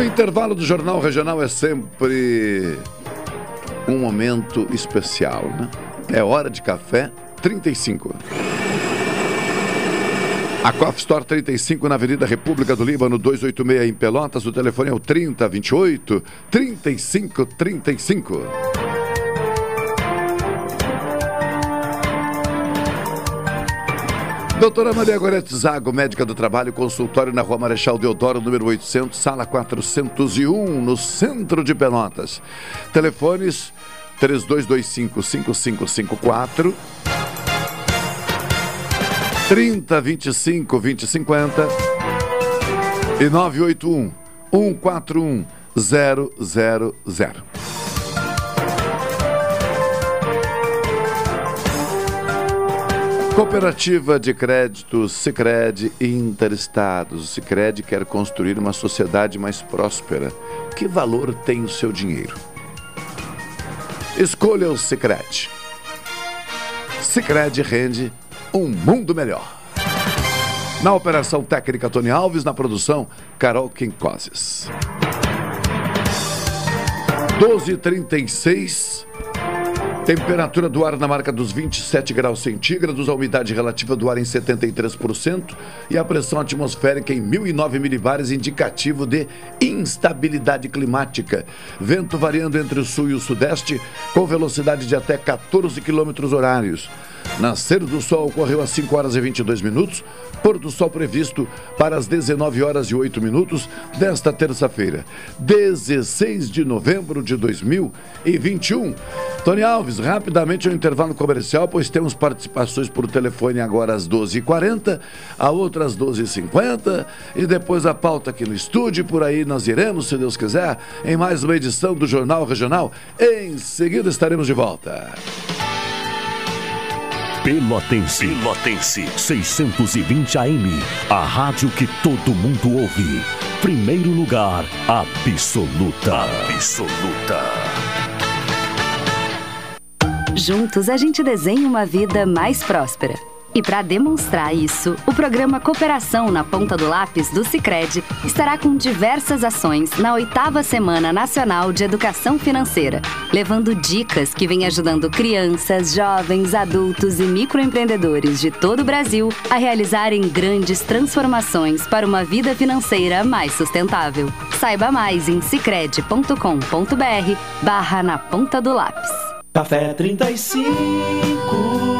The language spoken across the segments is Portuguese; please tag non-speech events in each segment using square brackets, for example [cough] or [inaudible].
O intervalo do Jornal Regional é sempre um momento especial, né? É hora de café 35. A Coffee Store 35 na Avenida República do Líbano 286 em Pelotas. O telefone é o 3028 3535. Doutora Maria Gorete Zago, médica do trabalho, consultório na Rua Marechal Deodoro, número 800, sala 401, no centro de Pelotas. Telefones 3225-5554, 3025 2050 e 981 141 000. Cooperativa de Créditos Sicredi Interestados. O Sicredi quer construir uma sociedade mais próspera. Que valor tem o seu dinheiro? Escolha o Sicredi. Sicredi rende um mundo melhor. Na operação técnica Tony Alves, na produção Carol Quincoses. 12:36 Temperatura do ar na marca dos 27 graus centígrados, a umidade relativa do ar em 73% e a pressão atmosférica em 1009 milibares, indicativo de instabilidade climática. Vento variando entre o sul e o sudeste, com velocidade de até 14 quilômetros horários. Nascer do sol ocorreu às 5 horas e 22 minutos, pôr do sol previsto para as 19 horas e 8 minutos desta terça-feira, 16 de novembro de 2021. Tony Alves, rapidamente um intervalo comercial, pois temos participações por telefone agora às 12h40, a outra às 12h50 e depois a pauta aqui no estúdio. Por aí nós iremos, se Deus quiser, em mais uma edição do Jornal Regional. Em seguida estaremos de volta. Pelotense. Pelotense. 620 AM. A rádio que todo mundo ouve. Primeiro lugar, absoluta. Absoluta. Juntos a gente desenha uma vida mais próspera. E para demonstrar isso, o programa Cooperação na Ponta do Lápis do Cicred estará com diversas ações na oitava Semana Nacional de Educação Financeira, levando dicas que vêm ajudando crianças, jovens, adultos e microempreendedores de todo o Brasil a realizarem grandes transformações para uma vida financeira mais sustentável. Saiba mais em cicred.com.br barra na ponta do lápis. Café 35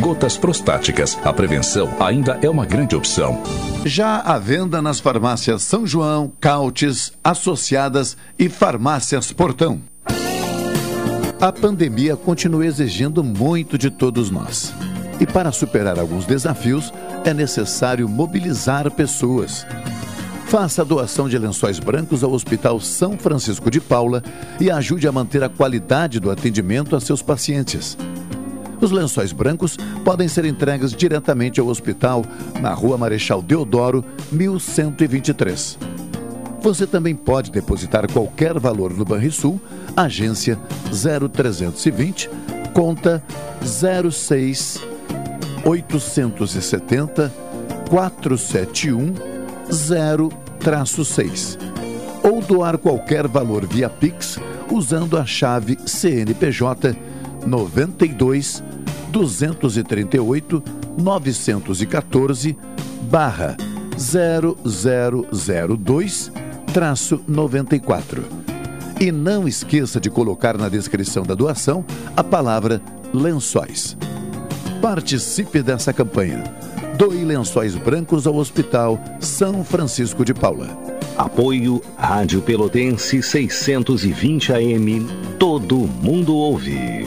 Gotas prostáticas. A prevenção ainda é uma grande opção. Já à venda nas farmácias São João, Cautes, Associadas e Farmácias Portão. A pandemia continua exigindo muito de todos nós. E para superar alguns desafios, é necessário mobilizar pessoas. Faça a doação de lençóis brancos ao Hospital São Francisco de Paula e ajude a manter a qualidade do atendimento a seus pacientes. Os lençóis brancos podem ser entregues diretamente ao hospital na Rua Marechal Deodoro, 1123. Você também pode depositar qualquer valor no Banrisul, agência 0320, conta 06 870 471 0-6 ou doar qualquer valor via Pix usando a chave CNPJ 92 238 914 barra 0002 traço 94. E não esqueça de colocar na descrição da doação a palavra lençóis. Participe dessa campanha. Doe lençóis brancos ao Hospital São Francisco de Paula. Apoio Rádio Pelotense 620 AM. Todo mundo ouve.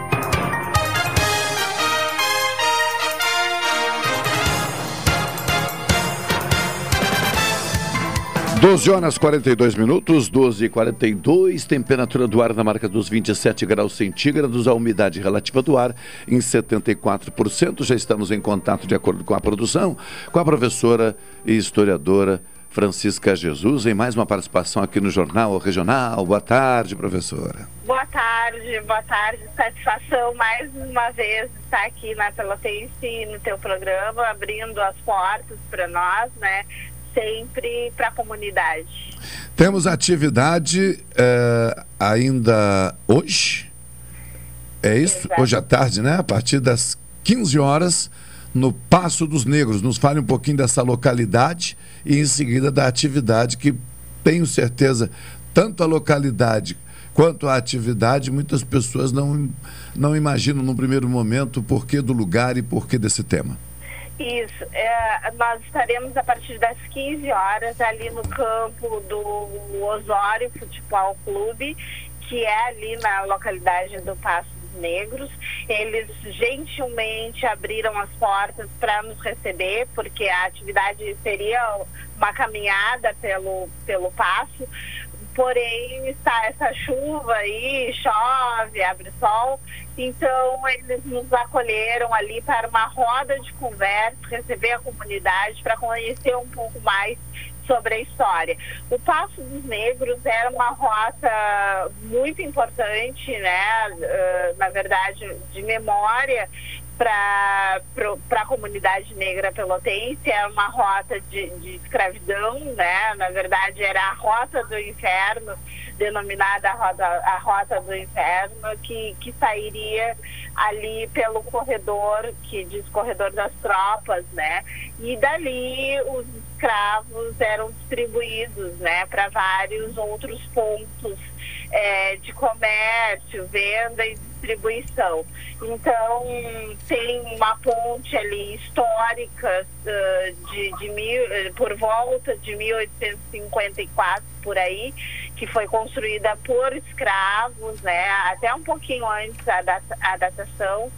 12 horas 42 minutos, 12 e 42, temperatura do ar na marca dos 27 graus centígrados, a umidade relativa do ar em 74%. Já estamos em contato, de acordo com a produção, com a professora e historiadora Francisca Jesus, em mais uma participação aqui no Jornal Regional. Boa tarde, professora. Boa tarde, boa tarde. Satisfação mais uma vez estar aqui na Pelotense, no teu programa, abrindo as portas para nós, né? Sempre para a comunidade. Temos atividade é, ainda hoje, é isso? Exato. Hoje à tarde, né? A partir das 15 horas, no Passo dos Negros. Nos fale um pouquinho dessa localidade e em seguida da atividade que tenho certeza, tanto a localidade quanto a atividade, muitas pessoas não, não imaginam no primeiro momento o porquê do lugar e porquê desse tema. Isso. É, nós estaremos a partir das 15 horas ali no campo do Osório Futebol Clube, que é ali na localidade do Passo Negros. Eles gentilmente abriram as portas para nos receber, porque a atividade seria uma caminhada pelo, pelo passo porém está essa chuva aí, chove, abre sol, então eles nos acolheram ali para uma roda de conversa, receber a comunidade para conhecer um pouco mais sobre a história. O Passo dos Negros era uma rota muito importante, né, uh, na verdade, de memória para a comunidade negra pelotense, é uma rota de, de, escravidão, né? Na verdade, era a rota do inferno, denominada a rota, a rota do inferno, que, que sairia ali pelo corredor, que diz corredor das tropas, né? E dali os escravos eram distribuídos, né, para vários outros pontos é, de comércio, venda e distribuição. Então, tem uma ponte ali histórica uh, de, de mil, uh, por volta de 1854, por aí, que foi construída por escravos, né, até um pouquinho antes a, data, datação.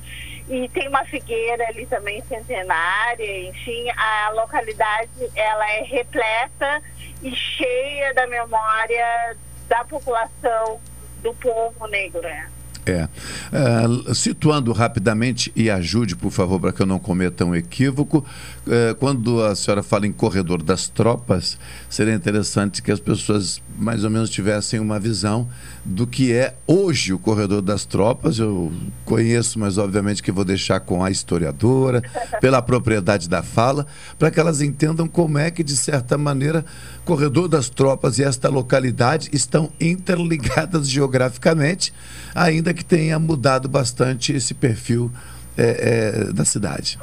E tem uma figueira ali também centenária, enfim, a localidade ela é repleta e cheia da memória da população do povo negro. Né? É. Uh, situando rapidamente, e ajude, por favor, para que eu não cometa um equívoco, uh, quando a senhora fala em corredor das tropas, seria interessante que as pessoas mais ou menos tivessem uma visão do que é hoje o corredor das tropas. Eu conheço, mas obviamente que vou deixar com a historiadora, [laughs] pela propriedade da fala, para que elas entendam como é que, de certa maneira, corredor das tropas e esta localidade estão interligadas [laughs] geograficamente, ainda que tenha mudado bastante esse perfil é, é, da cidade.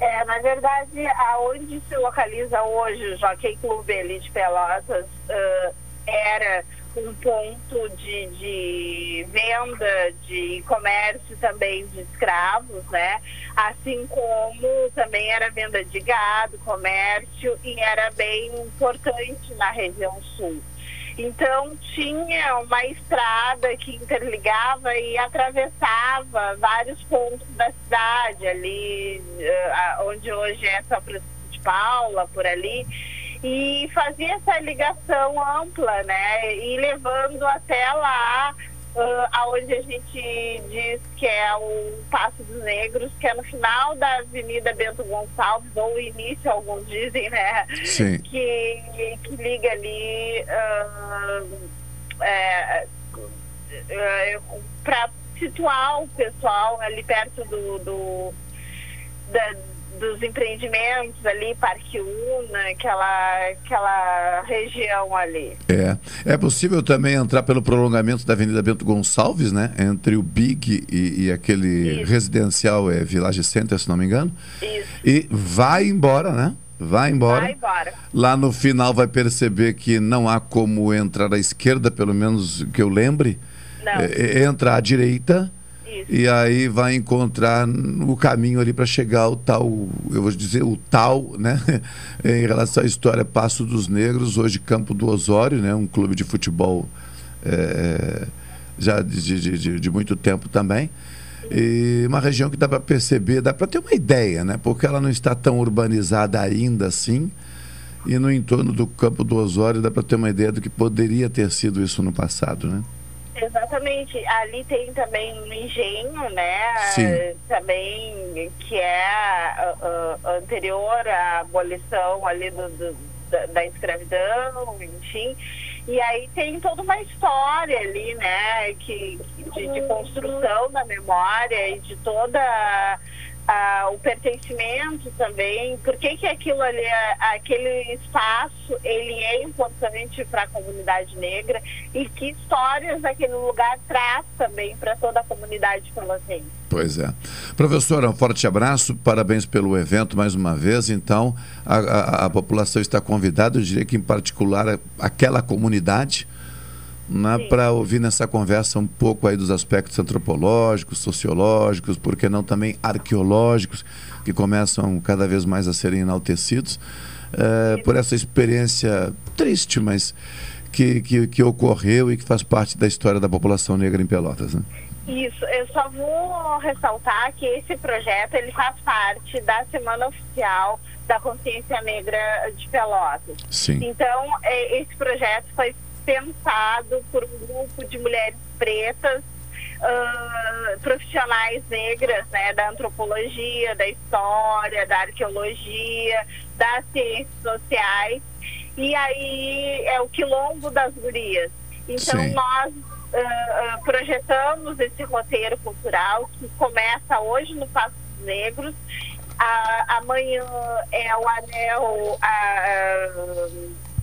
É, na verdade, aonde se localiza hoje o Jockey Clube Elite Pelotas uh, era um ponto de, de venda, de comércio também de escravos, né? Assim como também era venda de gado, comércio, e era bem importante na região sul. Então tinha uma estrada que interligava e atravessava vários pontos da cidade, ali uh, onde hoje é São Francisco de Paula, por ali, e fazia essa ligação ampla, né? E levando até lá uh, aonde a gente diz que é o Passo dos Negros, que é no final da Avenida Bento Gonçalves, ou início, alguns dizem, né? Sim. Que, que liga ali uh, é, é, para situar o pessoal ali perto do, do da, dos empreendimentos ali, Parque Una, aquela, aquela região ali. É. É possível também entrar pelo prolongamento da Avenida Bento Gonçalves, né? Entre o Big e, e aquele Isso. residencial é, Village Center, se não me engano. Isso. E vai embora, né? Vai embora. Vai embora. Lá no final vai perceber que não há como entrar à esquerda, pelo menos que eu lembre. Não. É, entra à direita e aí vai encontrar o caminho ali para chegar ao tal, eu vou dizer, o tal, né? [laughs] em relação à história Passo dos Negros, hoje Campo do Osório, né? Um clube de futebol é, já de, de, de, de muito tempo também. E uma região que dá para perceber, dá para ter uma ideia, né? Porque ela não está tão urbanizada ainda assim. E no entorno do Campo do Osório dá para ter uma ideia do que poderia ter sido isso no passado, né? Exatamente. Ali tem também um engenho, né? Sim. Também que é uh, anterior à abolição ali do, do da, da, escravidão, enfim. E aí tem toda uma história ali, né? Que, de, de construção da memória e de toda ah, o pertencimento também, por que, que aquilo ali, aquele espaço, ele é importante para a comunidade negra e que histórias aquele lugar traz também para toda a comunidade pelotense. Pois é. Professora, um forte abraço, parabéns pelo evento mais uma vez. Então, a, a, a população está convidada, eu diria que em particular aquela comunidade, né, para ouvir nessa conversa um pouco aí dos aspectos antropológicos, sociológicos, porque não também arqueológicos, que começam cada vez mais a serem enaltecidos, é, por essa experiência triste, mas que, que, que, ocorreu e que faz parte da história da população negra em Pelotas. Né? Isso, eu só vou ressaltar que esse projeto ele faz parte da Semana Oficial da Consciência Negra de Pelotas. Sim. Então, é, esse projeto foi pensado por um grupo de mulheres pretas, uh, profissionais negras, né, da antropologia, da história, da arqueologia, das ciências sociais. E aí é o quilombo das gurias. Então Sim. nós uh, uh, projetamos esse roteiro cultural que começa hoje no Passos Negros. amanhã é o anel. A,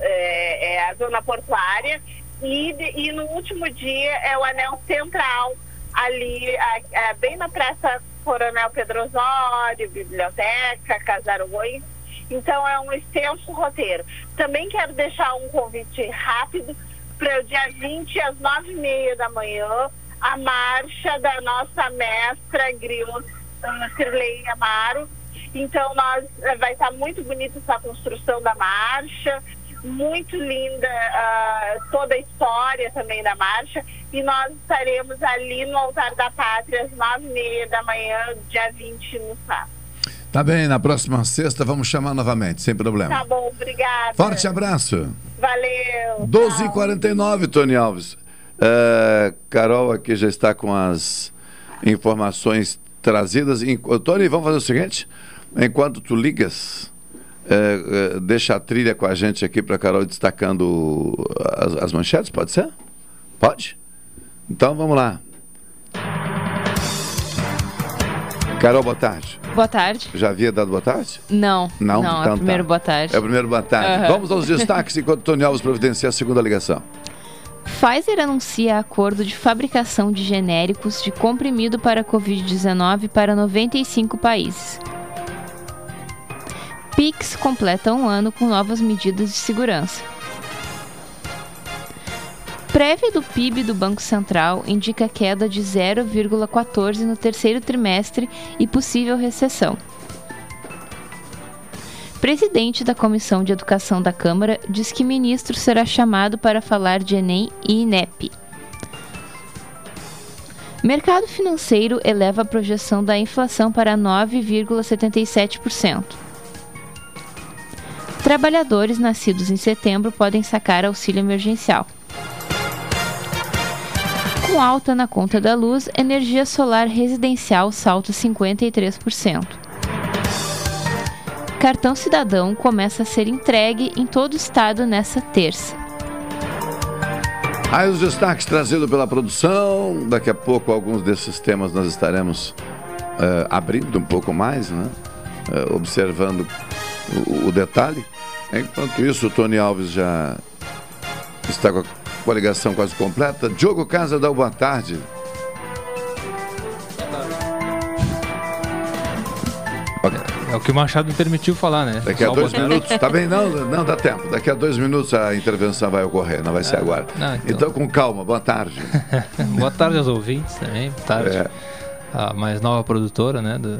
é, é a zona portuária e, e no último dia é o anel central ali a, a, bem na praça Coronel Pedro Osório, biblioteca, Casarões. Então é um extenso roteiro. Também quero deixar um convite rápido para o dia 20 às nove e meia da manhã a marcha da nossa mestra Griot uh, Sirlei Amaro. Então nós vai estar muito bonita essa construção da marcha muito linda uh, toda a história também da marcha e nós estaremos ali no Altar da Pátria às nove e meia da manhã, dia 20 no sábado. Tá bem, na próxima sexta vamos chamar novamente, sem problema. Tá bom, obrigada. Forte abraço. Valeu. 12h49, Tony Alves. Uh, Carol aqui já está com as informações trazidas. Tony, vamos fazer o seguinte: enquanto tu ligas é, é, deixa a trilha com a gente aqui para Carol destacando as, as, manchetes, pode ser? Pode? Então vamos lá. Carol, boa tarde. Boa tarde. Já havia dado boa tarde? Não. Não? Não, é então, é primeiro tá. boa tarde. É o primeiro boa tarde. Uhum. Vamos aos destaques enquanto Tony Alves providencia a segunda ligação. Pfizer anuncia acordo de fabricação de genéricos de comprimido para Covid-19 para 95 países. Pix completa um ano com novas medidas de segurança. Prévia do PIB do Banco Central indica queda de 0,14 no terceiro trimestre e possível recessão. Presidente da Comissão de Educação da Câmara diz que ministro será chamado para falar de Enem e INEP. Mercado financeiro eleva a projeção da inflação para 9,77%. Trabalhadores nascidos em setembro podem sacar auxílio emergencial. Com alta na conta da luz, energia solar residencial salta 53%. Cartão Cidadão começa a ser entregue em todo o estado nesta terça. Aí os destaques trazidos pela produção. Daqui a pouco, alguns desses temas nós estaremos uh, abrindo um pouco mais, né? Uh, observando o, o, detalhe. Enquanto isso, o Tony Alves já está com a, com a ligação quase completa. Diogo Casa dá boa tarde. É o que o Machado me permitiu falar, né? Daqui a Só dois minutos, tá bem? Não, [laughs] não dá tempo. Daqui a dois minutos a intervenção vai ocorrer, não vai ser é, agora. Não, então... então... com calma, boa tarde. [laughs] boa tarde aos ouvintes também, boa tarde. É. A mais nova produtora, né, do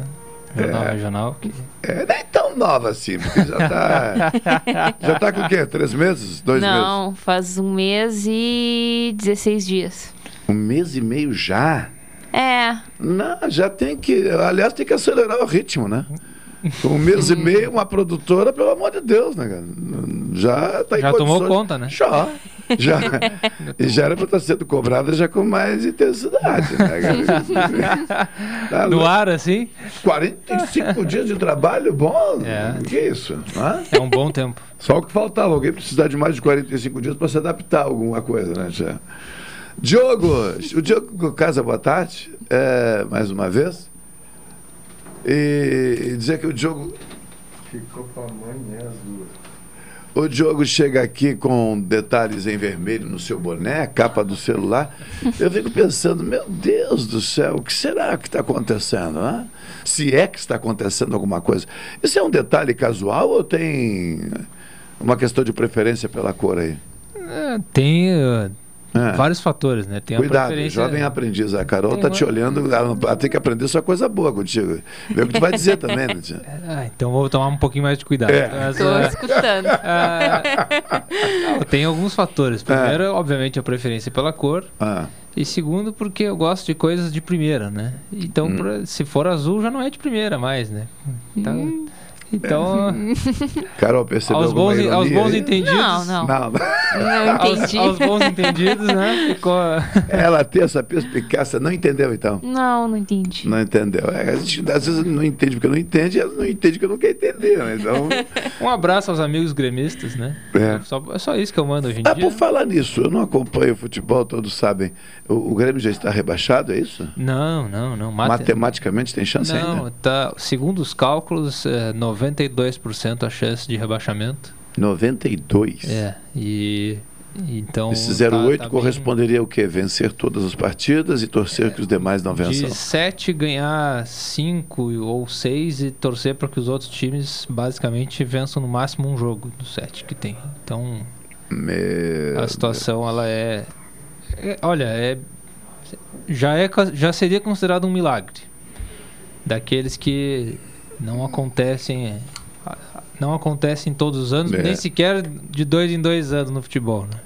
Jornal é. Regional. Que... É, nem tão nova assim, porque já tá. [laughs] já tá com o quê? Três meses? Dois não, meses? Não, faz um mês e 16 dias. Um mês e meio já? É. Não, já tem que. Aliás, tem que acelerar o ritmo, né? Um mês e meio, uma produtora, pelo amor de Deus, né, cara? Já tá em Já tomou conta, né? Já. Já. [laughs] e já era para estar sendo cobrada já com mais intensidade, né, cara? [laughs] Tá no ar, assim? 45 dias de trabalho, bom. É. Que isso? Né? É um bom tempo. Só o que faltava, alguém precisar de mais de 45 dias para se adaptar a alguma coisa, né, já. Diogo, o Diogo Casa, boa tarde, é, mais uma vez. E dizer que o Diogo. Ficou com a mãe, né, as duas. O Diogo chega aqui com detalhes em vermelho no seu boné, capa do celular. Eu fico pensando, meu Deus do céu, o que será que está acontecendo? Né? Se é que está acontecendo alguma coisa. Isso é um detalhe casual ou tem uma questão de preferência pela cor aí? É, tem, é. Vários fatores, né? Tem Cuidado, preferência... jovem aprendiz. A Carol tem tá uma... te olhando, ela tem que aprender só coisa boa contigo. Vê o que tu vai dizer também, né, tia? Ah, então vou tomar um pouquinho mais de cuidado. É. Estou uh, escutando. Uh, [laughs] tem alguns fatores. Primeiro, é. obviamente, a preferência pela cor. Ah. E segundo, porque eu gosto de coisas de primeira, né? Então, hum. pra, se for azul, já não é de primeira mais, né? Então... Hum. Então. [laughs] Carol, percebeu aos bons, aos bons entendidos. Não, não. Não, não entendi. Aos, aos, bons entendidos, né? Ficou... [laughs] Ela tem essa perspicácia, não entendeu então? Não, não entendi. Não entendeu. É, a gente às vezes não entende porque não entende, e ela não entende porque não quer entender, né? Então. um abraço aos amigos gremistas, né? É. Só, é só isso que eu mando hoje em ah, dia. Por falar nisso, eu não acompanho o futebol, todos sabem. O, o Grêmio já está rebaixado, é isso? Não, não, não. Mate... Matematicamente tem chance não, ainda? Não, tá. Segundo os cálculos, é, 92% a chance de rebaixamento. 92? É, e então, Esse 08 tá, tá corresponderia bem... ao quê? Vencer todas as partidas e torcer é, que os demais não vençam? De 7 ganhar 5 ou 6 e torcer para que os outros times basicamente vençam no máximo um jogo do 7 que tem. Então, Meu a situação Deus. ela é, é, olha, é já é já seria considerado um milagre. Daqueles que não acontecem não acontecem todos os anos, é. nem sequer de dois em dois anos no futebol. Né?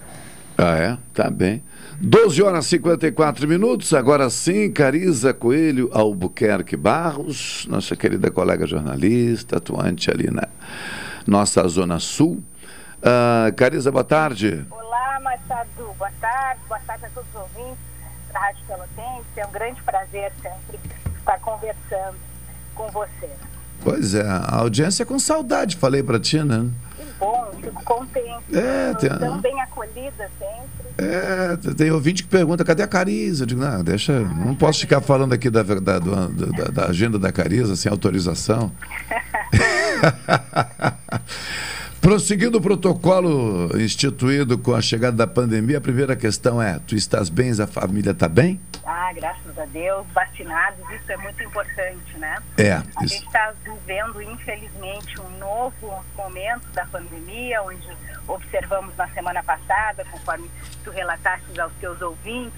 Ah, é? Tá bem. 12 horas e 54 minutos. Agora sim, Cariza Coelho Albuquerque Barros, nossa querida colega jornalista, atuante ali na nossa Zona Sul. Uh, Cariza, boa tarde. Olá, Machado. Boa tarde. Boa tarde a todos os ouvintes da Rádio Pelotense. É um grande prazer sempre estar conversando com você. Pois é, a audiência é com saudade, falei para ti, né? Que bom, fico contente. É, tem... Tão bem acolhida sempre. É, tem ouvinte que pergunta, cadê a Cariza? Eu digo, não, deixa, não posso ficar falando aqui da, da, da, da agenda da Cariza sem autorização. [laughs] [laughs] Prosseguindo o protocolo instituído com a chegada da pandemia, a primeira questão é: tu estás bem, a família está bem? Ah, graças a Deus, vacinados, isso é muito importante, né? É. A isso. gente está vivendo, infelizmente, um novo momento da pandemia, onde observamos na semana passada, conforme tu relataste aos teus ouvintes,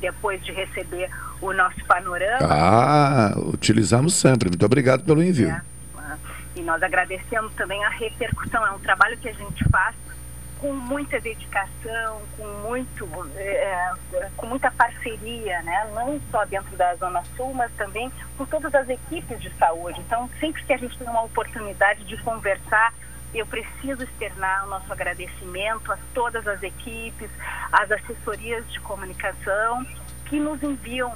depois de receber o nosso panorama. Ah, utilizamos sempre. Muito obrigado pelo envio. É. E nós agradecemos também a repercussão. É um trabalho que a gente faz com muita dedicação, com muito, é, com muita parceria, né? Não só dentro da Zona Sul, mas também com todas as equipes de saúde. Então, sempre que a gente tem uma oportunidade de conversar, eu preciso externar o nosso agradecimento a todas as equipes, às assessorias de comunicação que nos enviam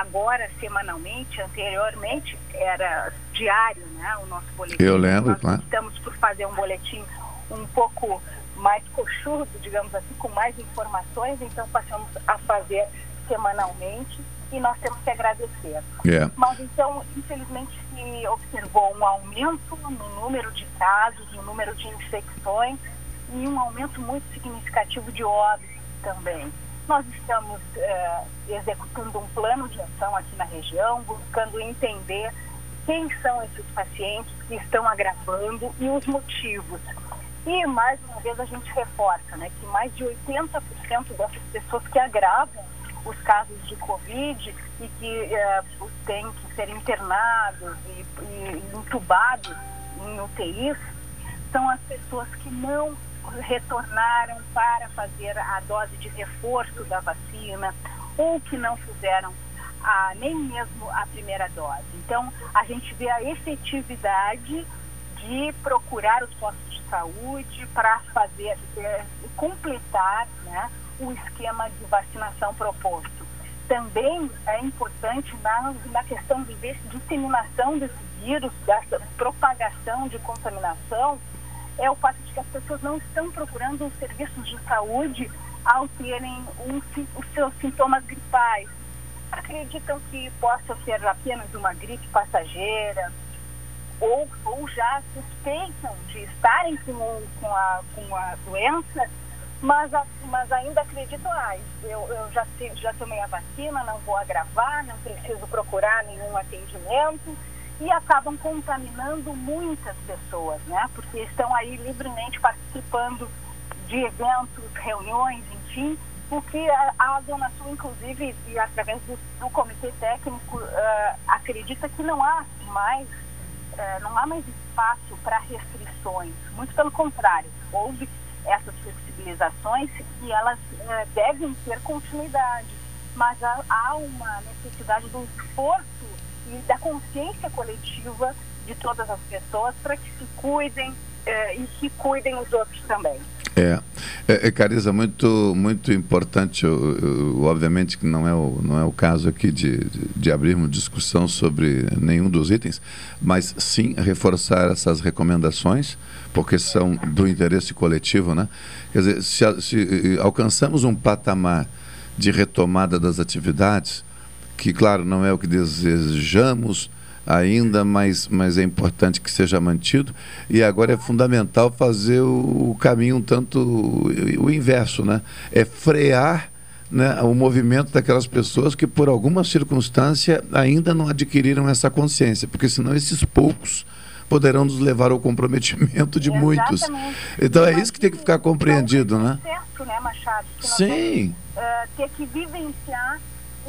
agora semanalmente, anteriormente era diário, né, o nosso boletim. Eu lembro, Nós estamos por fazer um boletim um pouco mais coxudo, digamos assim, com mais informações, então passamos a fazer semanalmente e nós temos que agradecer. Yeah. Mas então, infelizmente, se observou um aumento no número de casos, no número de infecções e um aumento muito significativo de óbitos também. Nós estamos eh, executando um plano de ação aqui na região, buscando entender quem são esses pacientes que estão agravando e os motivos. E, mais uma vez, a gente reforça né, que mais de 80% dessas pessoas que agravam os casos de Covid e que eh, têm que ser internados e, e entubados em UTIs são as pessoas que não retornaram para fazer a dose de reforço da vacina ou que não fizeram a, nem mesmo a primeira dose. Então, a gente vê a efetividade de procurar os postos de saúde para fazer, é, completar né, o esquema de vacinação proposto. Também é importante na, na questão de disseminação desse vírus, dessa propagação de contaminação, é o fato de que as pessoas não estão procurando os serviços de saúde ao terem um, os seus sintomas gripais. Acreditam que possa ser apenas uma gripe passageira, ou, ou já suspeitam de estarem com, com, a, com a doença, mas, mas ainda acreditam, ah, eu, eu já, já tomei a vacina, não vou agravar, não preciso procurar nenhum atendimento e acabam contaminando muitas pessoas, né? Porque estão aí livremente participando de eventos, reuniões, enfim, o que a, a Zona Sul, inclusive, e através do, do comitê técnico, uh, acredita que não há mais, uh, não há mais espaço para restrições. Muito pelo contrário, houve essas flexibilizações e elas uh, devem ter continuidade. Mas há, há uma necessidade do esforço e da consciência coletiva de todas as pessoas para que se cuidem eh, e que cuidem os outros também. É, é, é Carisa, muito, muito importante, eu, eu, obviamente que não é o, não é o caso aqui de, de, de abrirmos discussão sobre nenhum dos itens, mas sim reforçar essas recomendações, porque são do interesse coletivo, né? Quer dizer, se, se alcançamos um patamar de retomada das atividades, que, claro, não é o que desejamos ainda, mas, mas é importante que seja mantido. E agora é fundamental fazer o, o caminho um tanto o, o inverso, né? É frear né, o movimento daquelas pessoas que, por alguma circunstância, ainda não adquiriram essa consciência, porque senão esses poucos poderão nos levar ao comprometimento de muitos. Então é isso que tem que ficar compreendido, né? Certo, né, Machado? Sim. Tem, uh, ter que vivenciar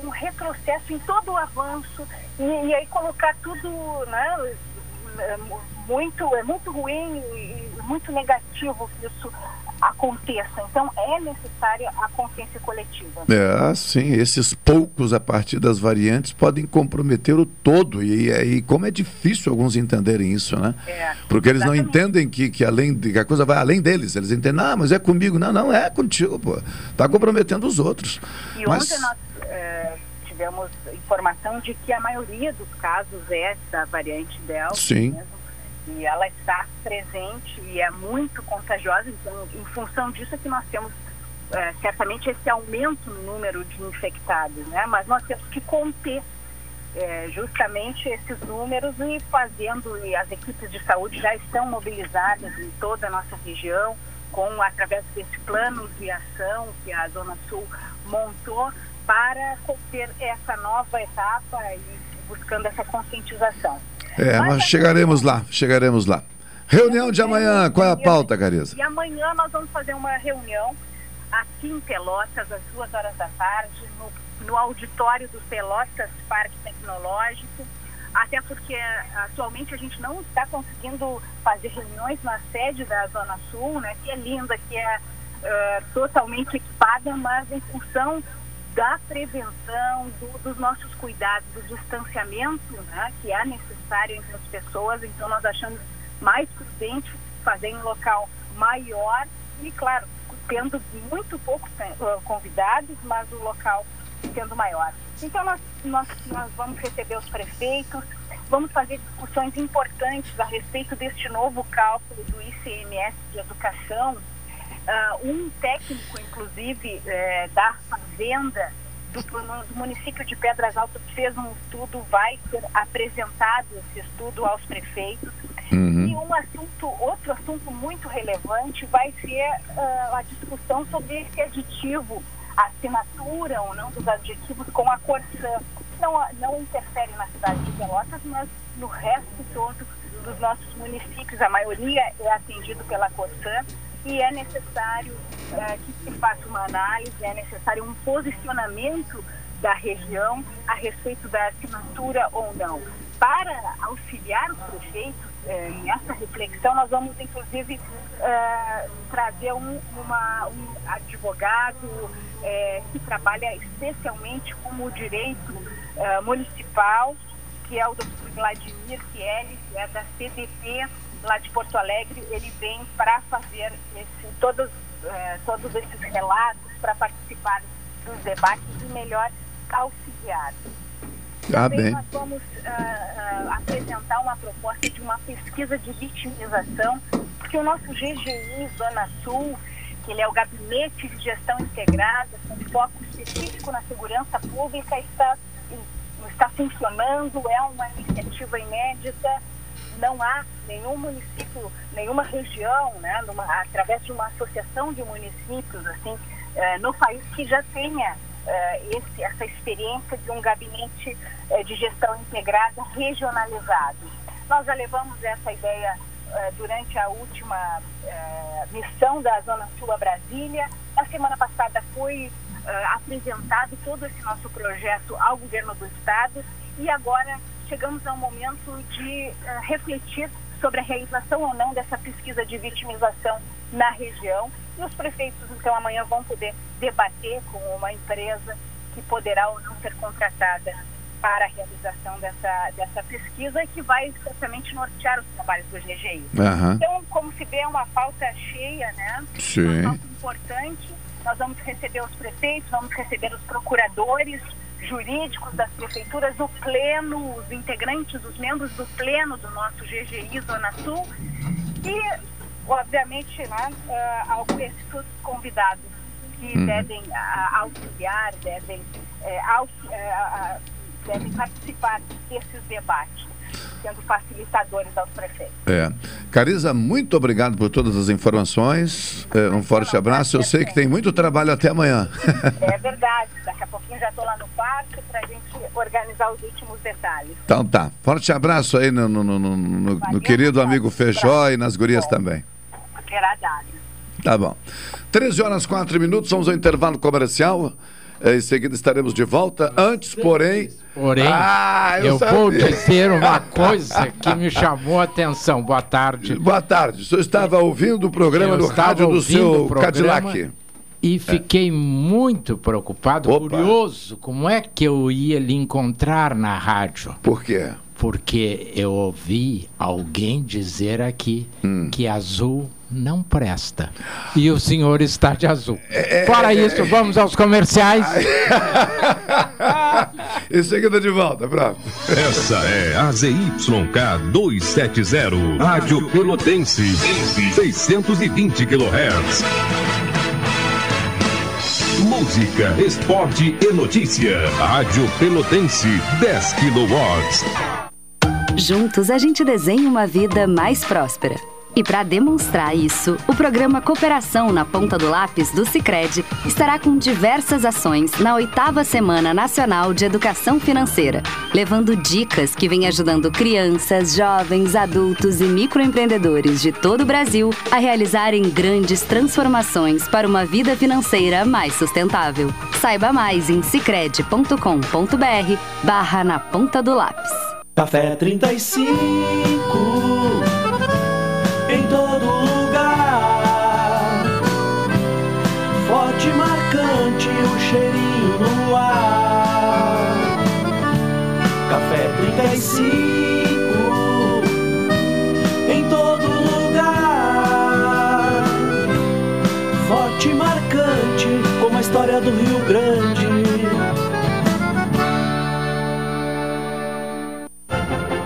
um retrocesso em todo o avanço e, e aí colocar tudo né, muito, é muito ruim e muito negativo que isso aconteça. Então é necessária a consciência coletiva. É, sim, esses poucos a partir das variantes podem comprometer o todo e aí como é difícil alguns entenderem isso, né? É, Porque eles exatamente. não entendem que, que além de, que a coisa vai além deles, eles entendem, ah, mas é comigo, não, não é contigo, pô, tá comprometendo os outros. E mas... ontem nós é, tivemos informação de que a maioria dos casos é da variante Delta. Sim. Mesmo, e ela está presente e é muito contagiosa. Então, em função disso é que nós temos é, certamente esse aumento no número de infectados, né? Mas nós temos que conter é, justamente esses números e fazendo, e as equipes de saúde já estão mobilizadas em toda a nossa região, com através desse plano de ação que a Zona Sul montou para ter essa nova etapa e buscando essa conscientização. É, mas, mas chegaremos lá, chegaremos lá. Reunião de amanhã, qual é a pauta, Carisa? E amanhã nós vamos fazer uma reunião aqui em Pelotas, às duas horas da tarde, no, no auditório do Pelotas Parque Tecnológico, até porque atualmente a gente não está conseguindo fazer reuniões na sede da Zona Sul, né, que é linda, que é uh, totalmente equipada, mas em função da prevenção, do, dos nossos cuidados, do distanciamento né, que é necessário entre as pessoas, então nós achamos mais prudente fazer em local maior e, claro, tendo muito poucos uh, convidados, mas o local sendo maior. Então, nós, nós, nós vamos receber os prefeitos, vamos fazer discussões importantes a respeito deste novo cálculo do ICMS de educação. Uh, um técnico, inclusive, eh, da Fazenda do, do, município de Pedras Altas fez um estudo, vai ser apresentado esse estudo aos prefeitos. Uhum. E um assunto, outro assunto muito relevante vai ser uh, a discussão sobre esse aditivo a assinatura ou não dos adjetivos com a Corsã. Não, não interfere na cidade de Pelotas, mas no resto todo dos nossos municípios. A maioria é atendido pela Corsã e é necessário é, que se faça uma análise, é necessário um posicionamento da região a respeito da assinatura ou não. Para auxiliar os prefeitos é, nessa reflexão, nós vamos inclusive é, trazer um, uma, um advogado é, que trabalha especialmente com o direito é, municipal, que é o Dr. Vladimir Kieli, que é da CDP lá de Porto Alegre. Ele vem para fazer esse, todos, é, todos esses relatos, para participar dos debates e melhor auxiliar. Ah, Também bem. nós vamos uh, uh, apresentar uma proposta de uma pesquisa de vitimização, porque o nosso GGI Zona Sul que ele é o Gabinete de Gestão Integrada, com foco específico na segurança pública, está, está funcionando, é uma iniciativa inédita. Não há nenhum município, nenhuma região, né, numa, através de uma associação de municípios, assim, eh, no país que já tenha eh, esse, essa experiência de um gabinete eh, de gestão integrada regionalizado. Nós já levamos essa ideia durante a última missão da Zona Sul a Brasília. Na semana passada foi apresentado todo esse nosso projeto ao governo do Estado e agora chegamos ao momento de refletir sobre a realização ou não dessa pesquisa de vitimização na região. E os prefeitos, então, amanhã vão poder debater com uma empresa que poderá ou não ser contratada para a realização dessa, dessa pesquisa que vai certamente nortear os trabalhos do GGI. Uhum. Então, como se vê, é uma pauta cheia, né? Sim. Uma pauta importante. Nós vamos receber os prefeitos, vamos receber os procuradores jurídicos das prefeituras, o pleno, os integrantes, os membros do pleno do nosso GGI Zona Sul e, obviamente, né, uh, alguns convidados que uhum. devem uh, auxiliar, devem uh, uh, devem participar desses debates, sendo facilitadores aos prefeitos. É. Cariza, muito obrigado por todas as informações. É, um forte abraço. Eu sei que tem muito trabalho até amanhã. É verdade. Daqui a pouquinho já estou lá no parque para a gente organizar os últimos detalhes. Então tá. Forte abraço aí no, no, no, no, no querido amigo Feijó e nas gurias bom. também. Agradável. Tá bom. 13 horas 4 minutos, vamos ao intervalo comercial. É, em seguida estaremos de volta. Antes, porém. Porém, ah, eu, eu vou dizer uma coisa que me chamou a atenção. Boa tarde. Boa tarde. O senhor estava ouvindo o programa eu no rádio do seu Cadillac. E fiquei é. muito preocupado, Opa. curioso, como é que eu ia lhe encontrar na rádio. Por quê? Porque eu ouvi alguém dizer aqui hum. que azul não presta. E o senhor está de azul. É, é Fora é, isso, vamos aos comerciais. [laughs] em seguida de volta, pronto. Essa é a ZYK 270, Rádio Pelotense, 620 kHz. Música, esporte e notícia. Rádio Pelotense, 10 kW. Juntos a gente desenha uma vida mais próspera. E para demonstrar isso, o programa Cooperação na Ponta do Lápis do Cicred estará com diversas ações na oitava Semana Nacional de Educação Financeira, levando dicas que vêm ajudando crianças, jovens, adultos e microempreendedores de todo o Brasil a realizarem grandes transformações para uma vida financeira mais sustentável. Saiba mais em cicred.com.br barra na ponta do lápis. Café 35 do Rio Grande.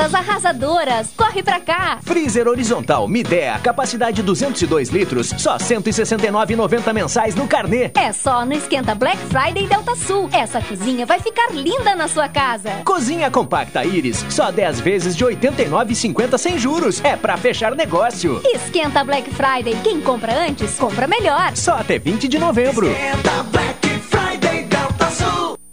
Ofertas arrasadoras. Corre pra cá. Freezer horizontal Midea, capacidade 202 litros, só 169,90 mensais no carnê. É só no Esquenta Black Friday Delta Sul. Essa cozinha vai ficar linda na sua casa. Cozinha compacta Iris, só 10 vezes de 89,50 sem juros. É pra fechar negócio. Esquenta Black Friday. Quem compra antes, compra melhor. Só até 20 de novembro. Esquenta Black.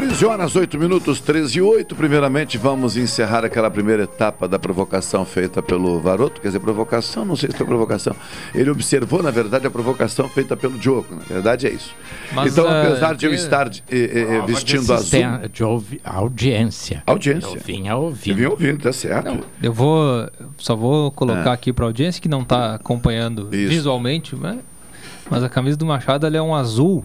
Treze horas, 8 minutos, 13 e 8. Primeiramente, vamos encerrar aquela primeira etapa da provocação feita pelo Varoto. Quer dizer, provocação, não sei se foi provocação. Ele observou, na verdade, a provocação feita pelo Diogo. Na verdade, é isso. Mas, então, eh, apesar de eu estar de vestindo azul. De ouvi- audiência. Audiência. Eu vinha ouvindo. Eu vinha ouvindo, tá certo. Eu vou. Só vou colocar Ah. aqui para audiência que não está acompanhando Isso. visualmente, né? mas a camisa do Machado ela é um azul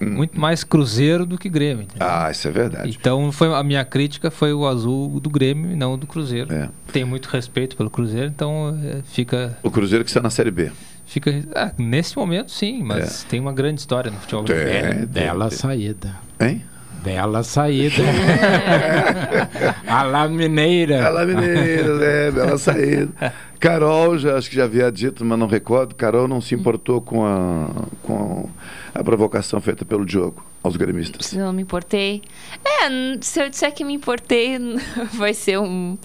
muito mais Cruzeiro do que Grêmio. entendeu? Hum. Ah, isso é verdade. Então foi a minha crítica foi o azul do Grêmio e não do Cruzeiro. É. Tenho muito respeito pelo Cruzeiro, então é, fica O Cruzeiro que está na Série B. fica ah, nesse momento sim, mas tem uma grande história no futebol Tem, brasileiro. tem, Bela tem. saída. Hein? Bela saída. [laughs] a La Mineira. Ela mineira, é, bela saída. Carol, já, acho que já havia dito, mas não recordo. Carol não se importou com a, com a provocação feita pelo Diogo aos gremistas. Não me importei. É, se eu disser que me importei, [laughs] vai ser um-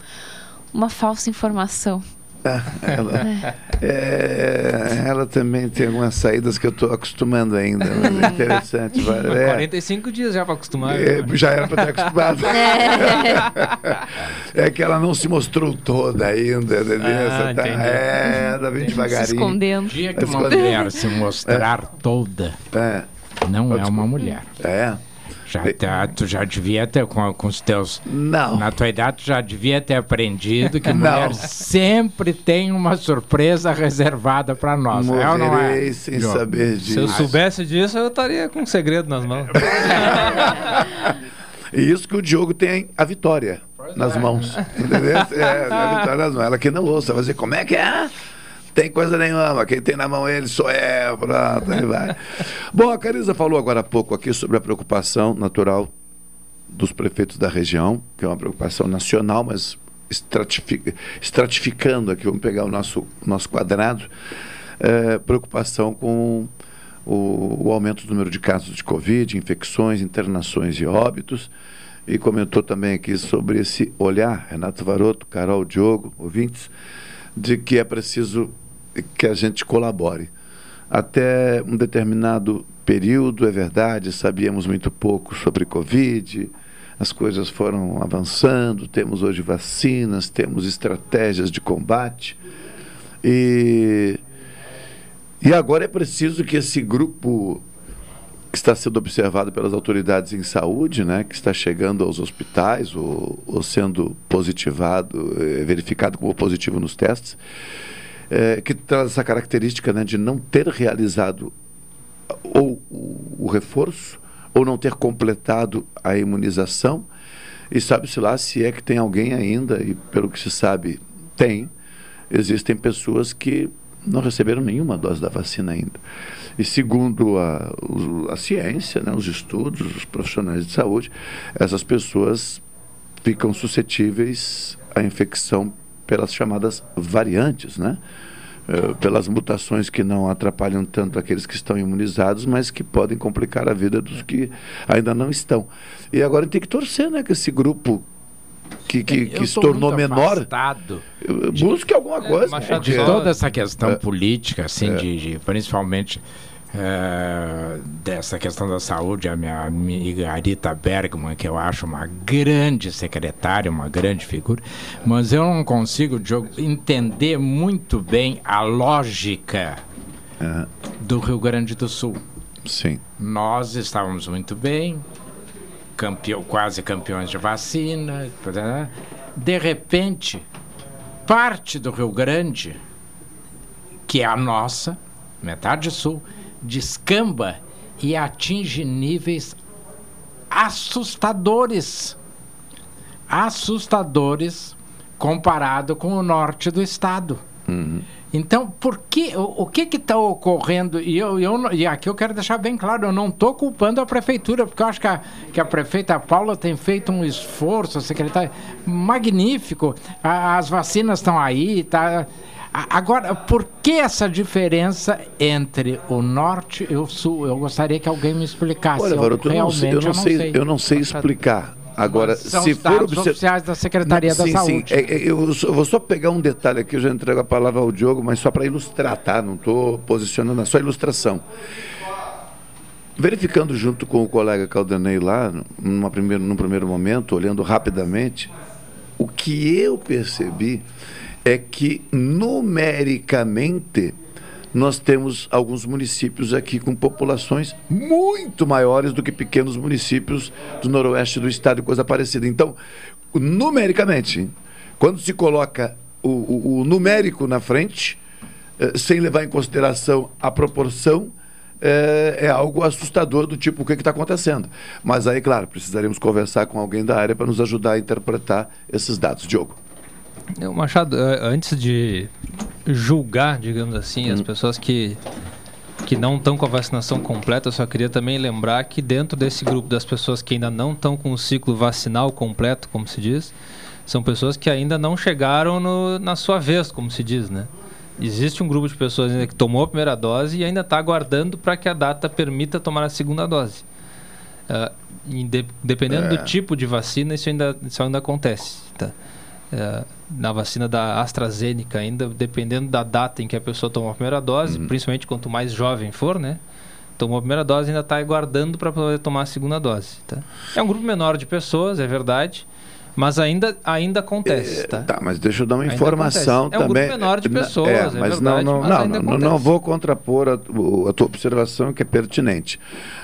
uma falsa informação. Ela, [laughs] é, ela também tem algumas saídas que eu estou acostumando ainda. mas é interessante. Mas é. 45 dias já para acostumar. É, né? já era para ter acostumado. [laughs] [laughs] É que ela não se mostrou toda ainda, entendeu? Ah, tá- é, anda bem devagarinho. escondendo. O dia que uma mulher se mostrar toda, É, não é uma mulher. é. Já tá- tu já devia ter, com, com os teus. Não. Na tua idade, tu já devia ter aprendido que [laughs] Não. mulher sempre tem uma surpresa reservada pra nós. É ou não é? Morrerei sem saber Se eu disso. soubesse disso, eu estaria com um segredo nas mãos. [laughs] E isso que o Diogo tem a vitória nas mãos. Entendeu? [laughs] É, a vitória nas mãos. Ela que não ouça, vai dizer, como é que é? Tem coisa nenhuma, quem tem na mão ele sou eu, pronto, aí vai. Bom, a Carisa falou agora há pouco aqui sobre a preocupação natural dos prefeitos da região, que é uma preocupação nacional, mas estratifi- estratificando aqui, vamos pegar o nosso, nosso quadrado, é, preocupação com o, o aumento do número de casos de Covid, infecções, internações e óbitos. E comentou também aqui sobre esse olhar, Renato Varoto, Carol Diogo, ouvintes, de que é preciso que a gente colabore. Até um determinado período, é verdade, sabíamos muito pouco sobre Covid, as coisas foram avançando, temos hoje vacinas, temos estratégias de combate. E, e agora é preciso que esse grupo que está sendo observado pelas autoridades em saúde, né, que está chegando aos hospitais ou, ou sendo positivado, eh, verificado como positivo nos testes, eh, que traz essa característica né, de não ter realizado ou o, reforço ou não ter completado a imunização e sabe-se lá se é que tem alguém ainda, e pelo que se sabe, tem, existem pessoas que não receberam nenhuma dose da vacina ainda. E segundo a, a ciência, né, os estudos, os profissionais de saúde, essas pessoas ficam suscetíveis à infecção pelas chamadas variantes, né? Eh, pelas mutações que não atrapalham tanto aqueles que estão imunizados, mas que podem complicar a vida dos que ainda não estão. E agora tem que torcer, né, que esse grupo que, que, que se tornou menor eh, busque alguma coisa. de porque- toda essa questão É. política, assim, É. de, de- principalmente é, dessa questão da saúde, a minha amiga Arita Bergman, que eu acho uma grande secretária, uma grande figura, mas eu não consigo, Diogo, entender muito bem a lógica do Rio Grande do Sul. Sim. Nós estávamos muito bem, campeão, quase campeões de vacina. De repente, parte do Rio Grande, que é a nossa, metade sul, descamba e atinge níveis assustadores. Assustadores comparado com o norte do estado. Então, por que, o, o que está ocorrendo? E, eu, eu, e aqui eu quero deixar bem claro, eu não estou culpando a prefeitura, porque eu acho que a, que a prefeita Paula tem feito um esforço, a secretária, magnífico. A- as vacinas estão aí, tá? Agora, por que essa diferença entre o norte e o sul? Eu gostaria que alguém me explicasse. Olha, Eu Varoto, eu não sei, eu não sei, eu não sei explicar. Agora, são se os for dados obser- oficiais da Secretaria da sim, Saúde. Sim, É, é, eu, eu vou só pegar um detalhe aqui, eu já entrego a palavra ao Diogo, mas só para ilustrar, tá? Não estou posicionando, é só ilustração. Verificando junto com o colega Caldanei lá, numa primeiro, num primeiro momento, olhando rapidamente, o que eu percebi é que numericamente nós temos alguns municípios aqui com populações muito maiores do que pequenos municípios do noroeste do estado e coisa parecida. Então, numericamente, quando se coloca o, o- o numérico na frente, eh, sem levar em consideração a proporção, eh, é algo assustador do tipo o que está acontecendo. Mas aí, claro, precisaremos conversar com alguém da área para nos ajudar a interpretar esses dados. Diogo. Eu, Machado, eh, antes de julgar, digamos assim, as pessoas que, que não estão com a vacinação completa, eu só queria também lembrar que dentro desse grupo das pessoas que ainda não estão com o ciclo vacinal completo, como se diz, são pessoas que ainda não chegaram no- na sua vez, como se diz, né? Existe um grupo de pessoas ainda que tomou a primeira dose e ainda está aguardando para que a data permita tomar a segunda dose. Ah, inde- dependendo É. do tipo de vacina, isso ainda, isso ainda acontece. Tá? É, na vacina da AstraZeneca, ainda dependendo da data em que a pessoa tomou a primeira dose, principalmente quanto mais jovem for, né? Tomou a primeira dose ainda está aguardando para poder tomar a segunda dose. Tá? É um grupo menor de pessoas, é verdade, mas ainda, ainda acontece. tá? Tá, mas deixa eu dar uma Ainda informação acontece. É um também. grupo menor de pessoas, é, é mas verdade, não, não, mas não, não, não, vou contrapor a, a tua observação que é pertinente.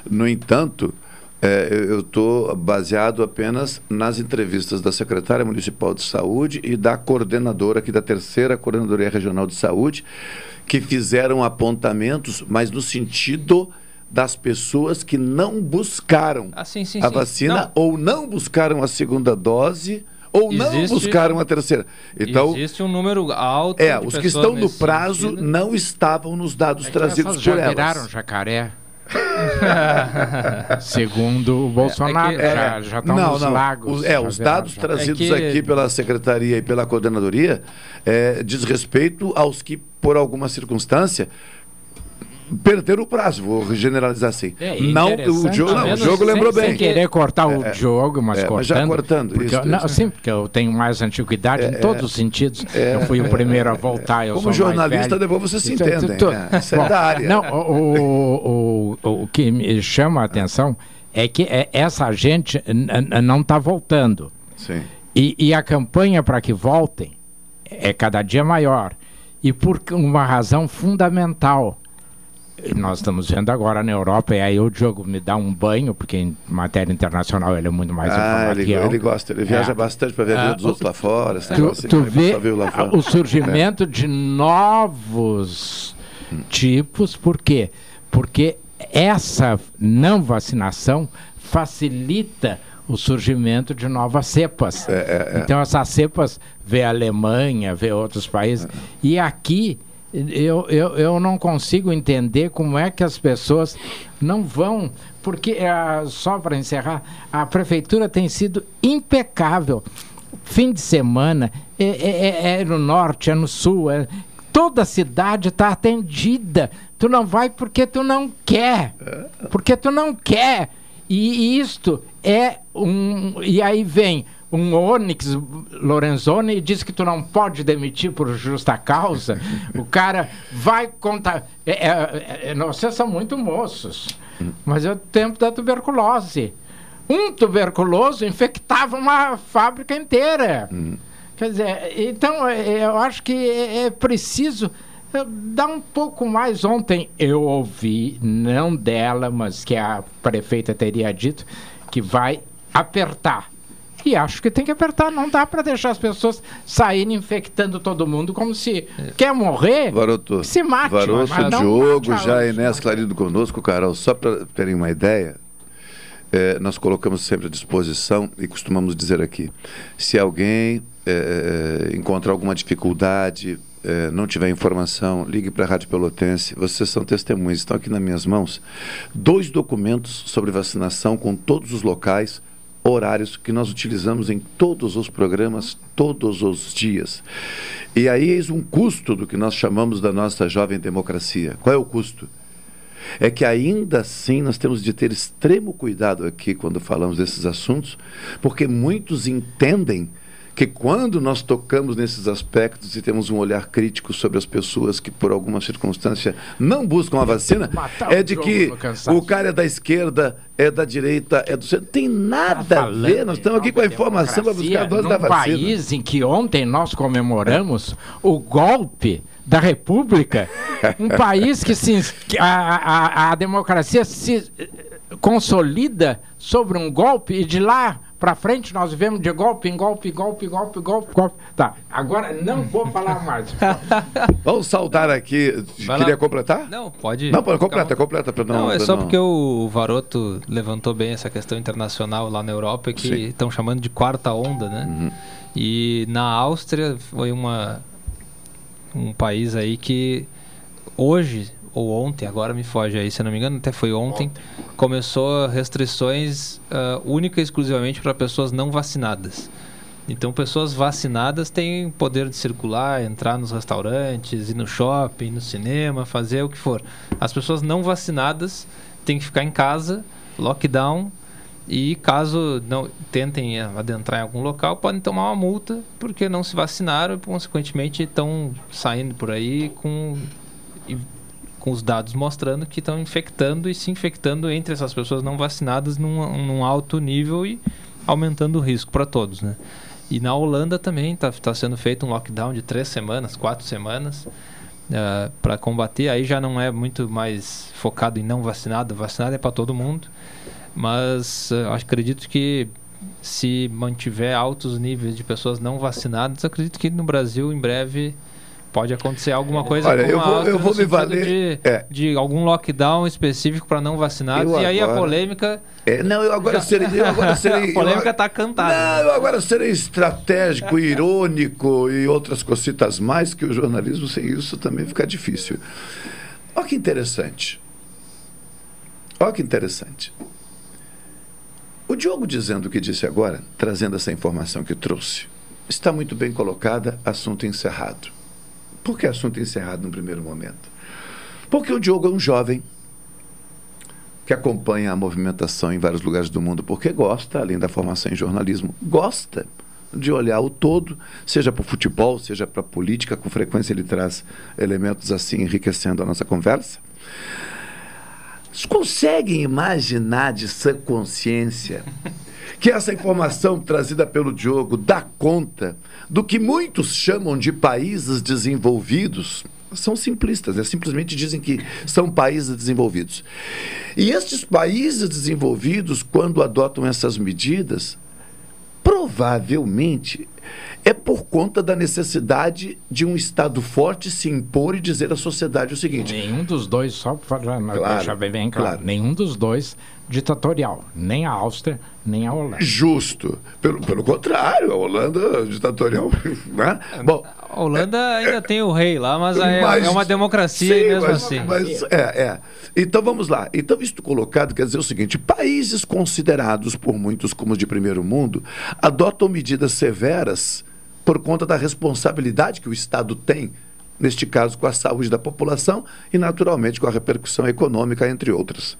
No entanto, é, eu estou baseado apenas nas entrevistas da secretária municipal de saúde e da coordenadora aqui da terceira coordenadoria regional de saúde, que fizeram apontamentos, mas no sentido das pessoas que não buscaram Ah, sim, sim, a sim. vacina ou não buscaram a segunda dose ou não Existe- buscaram a terceira. Então, Existe um número alto é, de os que estão no prazo sentido. não estavam nos dados É trazidos já por elas. viraram jacaré. [laughs] Segundo o Bolsonaro, É, já, já estão não, nos não. lagos. Os, é, os dados já. trazidos É que- aqui pela secretaria e pela coordenadoria é, diz respeito aos que, por alguma circunstância, perderam o prazo. Vou generalizar assim. É, não, o jogo, não, o jogo sem- lembrou sem bem. querer cortar o É, jogo, mas é, cortando. mas já cortando, porque isso, eu- não, isso. Sim, porque eu tenho mais antiguidade em todos os sentidos. é, eu fui o primeiro a voltar. Eu Como sou mais jornalista, velho. depois vocês se Então, entendem, tu- tu- é, isso é da área. Não, o, o, o, o que me chama a atenção é que é- essa gente não está voltando. Sim. E, e a campanha para que voltem é cada dia maior. E por uma razão fundamental. Nós estamos vendo agora na Europa, e aí o Diogo me dá um banho, porque em matéria internacional ele é muito mais Ah, informado ele, ele gosta, ele viaja É. bastante para ver a vida Ah, dos outros lá fora. Tu, tu assim, vê fora. o surgimento de novos tipos, por quê? Porque essa não vacinação facilita o surgimento de novas cepas. é. Então essas cepas vê a Alemanha, vê outros países. E aqui eu, eu, eu não consigo entender como é que as pessoas não vão. Porque, ah, só para encerrar, a prefeitura tem sido impecável. Fim de semana, é, é- é- é no norte, é no sul, é- toda a cidade está atendida. Tu não vai porque tu não quer. Porque tu não quer. E isto é um. E aí vem um Onyx Lorenzoni e diz que tu não pode demitir por justa causa. o cara vai contar. É, é, é, vocês são muito moços, mas é o tempo da tuberculose. Um tuberculoso infectava uma fábrica inteira. Quer dizer, então eu acho que é, é preciso é, dar um pouco mais. Ontem eu ouvi, não dela, mas que a prefeita teria dito, que vai apertar. E acho que tem que apertar, não dá para deixar as pessoas saírem infectando todo mundo como se quer morrer, Varoto, se mate. Varoto, Diogo, já. Inés Clarido conosco, Carol, só para terem uma ideia, eh, nós colocamos sempre à disposição e costumamos dizer aqui, se alguém eh, encontrar alguma dificuldade, eh, não tiver informação, ligue para a Rádio Pelotense, vocês são testemunhas, estão aqui nas minhas mãos, dois documentos sobre vacinação com todos os locais, horários que nós utilizamos em todos os programas, todos os dias. E aí eis um custo do que nós chamamos da nossa jovem democracia. Qual é o custo? É que ainda assim nós temos de ter extremo cuidado aqui quando falamos desses assuntos, porque muitos entendem que quando nós tocamos nesses aspectos e temos um olhar crítico sobre as pessoas que por alguma circunstância não buscam a vacina, [laughs] Matar é de que o cara é da esquerda, é da direita, é do centro. Tem nada a ver. Nós estamos aqui com a informação para buscar a dose da vacina. país em que ontem nós comemoramos o golpe da República, um [laughs] país que se, a, a, a democracia se eh, consolida sobre um golpe e de lá para frente nós vivemos de golpe em golpe, golpe, golpe, golpe, golpe. Tá, agora não vou falar mais. [laughs] Vamos saudar aqui. Vai Queria lá. completar? Não, pode. Não, pode completa, completa para não. Não, é só porque o Varoto levantou bem essa questão internacional lá na Europa, que. Uhum. estão chamando de quarta onda, né? E na Áustria foi uma um país aí que hoje ou ontem, agora me foge aí, se não me engano, até foi ontem, começou restrições ah, única e exclusivamente para pessoas não vacinadas. Então, pessoas vacinadas têm poder de circular, entrar nos restaurantes, ir no shopping, no cinema, fazer o que for. As pessoas não vacinadas têm que ficar em casa, lockdown, e caso não tentem adentrar em algum local, podem tomar uma multa porque não se vacinaram e, consequentemente, estão saindo por aí com, com os dados mostrando que estão infectando e se infectando entre essas pessoas não vacinadas num, num alto nível e aumentando o risco para todos, né? E na Holanda também está sendo feito um lockdown de três semanas, quatro semanas, para combater. Aí já não é muito mais focado em não vacinado, vacinado é para todo mundo. Mas eh, acredito que se mantiver altos níveis de pessoas não vacinadas, acredito que no Brasil em breve pode acontecer alguma coisa. Olha, eu vou- eu vou me valer- de, é. de algum lockdown específico para não vacinados. Eu e aí a agora- polêmica. É, não, eu agora serei. Eu agora [laughs] serei a polêmica está cantada. Não, eu agora serei estratégico, irônico e outras cositas mais, que o jornalismo sem isso também fica difícil. Olha que interessante. Olha que interessante. O Diogo dizendo o que disse agora, trazendo essa informação que trouxe, está muito bem colocada, assunto encerrado. Por que assunto encerrado no primeiro momento? Porque o Diogo é um jovem que acompanha a movimentação em vários lugares do mundo porque gosta, além da formação em jornalismo, gosta de olhar o todo, seja para o futebol, seja para a política, com frequência ele traz elementos assim enriquecendo a nossa conversa. Conseguem imaginar de sã consciência que essa informação trazida pelo Diogo dá conta do que muitos chamam de países desenvolvidos? São simplistas, né? simplesmente dizem que são países desenvolvidos. E estes países desenvolvidos, quando adotam essas medidas, provavelmente é por conta da necessidade de um Estado forte se impor e dizer à sociedade o seguinte: Nenhum dos dois, só para Claro, deixar bem, bem claro, claro. nenhum dos dois ditatorial. Nem a Áustria, nem a Holanda. Justo. Pelo, pelo contrário, a Holanda ditatorial. [laughs] Né? Bom, A Holanda ainda tem o rei lá, mas, é, Mas- é uma democracia Sim, mesmo mas- assim. mas- é, é. Então vamos lá. Então, isto colocado quer dizer o seguinte: países considerados por muitos como de primeiro mundo adotam medidas severas por conta da responsabilidade que o Estado tem, neste caso com a saúde da população e, naturalmente, com a repercussão econômica, entre outras.